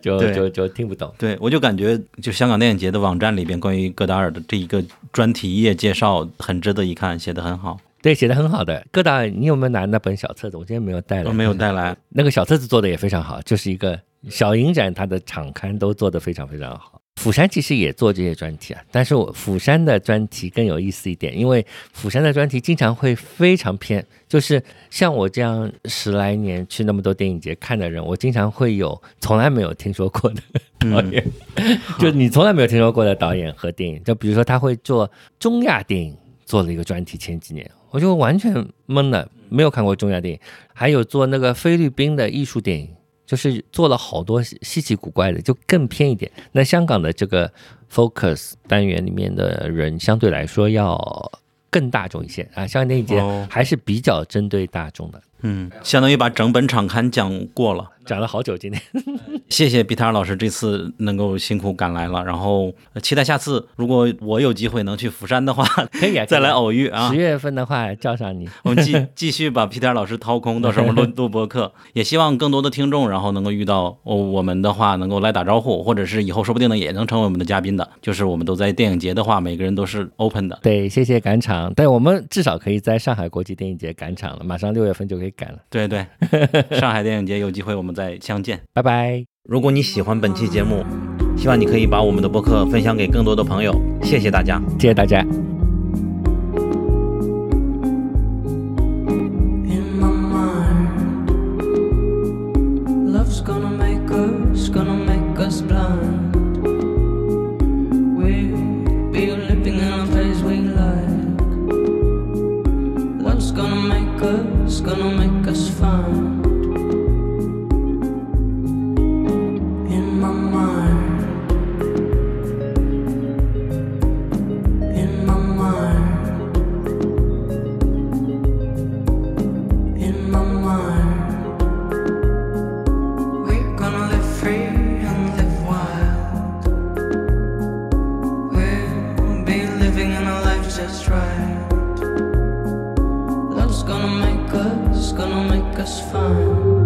就就就听不懂。对，我就感觉就香港电影节的网站里边关于戈达尔的这一个专题页介绍很值得一看，写的很好。对，写的很好的。戈达尔，你有没有拿那本小册子？我今天没有带来。没有带来。那个小册子做的也非常好，就是一个小影展，它的场刊都做的非常非常好。釜山其实也做这些专题啊，但是我釜山的专题更有意思一点，因为釜山的专题经常会非常偏，就是像我这样十来年去那么多电影节看的人，我经常会有从来没有听说过的导演，就你从来没有听说过的导演和电影，就比如说他会做中亚电影。做了一个专题，前几年我就完全懵了，没有看过中亚电影，还有做那个菲律宾的艺术电影，就是做了好多稀奇古怪的，就更偏一点。那香港的这个 focus 单元里面的人相对来说要更大众一些啊，香港电影节还是比较针对大众的。嗯，相当于把整本场刊讲过了，讲了好久。今天，谢谢比塔尔老师这次能够辛苦赶来了，然后期待下次如果我有机会能去釜山的话，可以再来偶遇啊。十月份的话叫上你，我们继 继续把皮特尔老师掏空，到时候录录播客。也希望更多的听众，然后能够遇到哦我们的话，能够来打招呼，或者是以后说不定呢也能成为我们的嘉宾的。就是我们都在电影节的话，每个人都是 open 的。对，谢谢赶场，但我们至少可以在上海国际电影节赶场了，马上六月份就可以。赶了，对对，上海电影节有机会我们再相见，拜拜。如果你喜欢本期节目，希望你可以把我们的播客分享给更多的朋友，谢谢大家，谢谢大家。Love's gonna make us, gonna make us fine.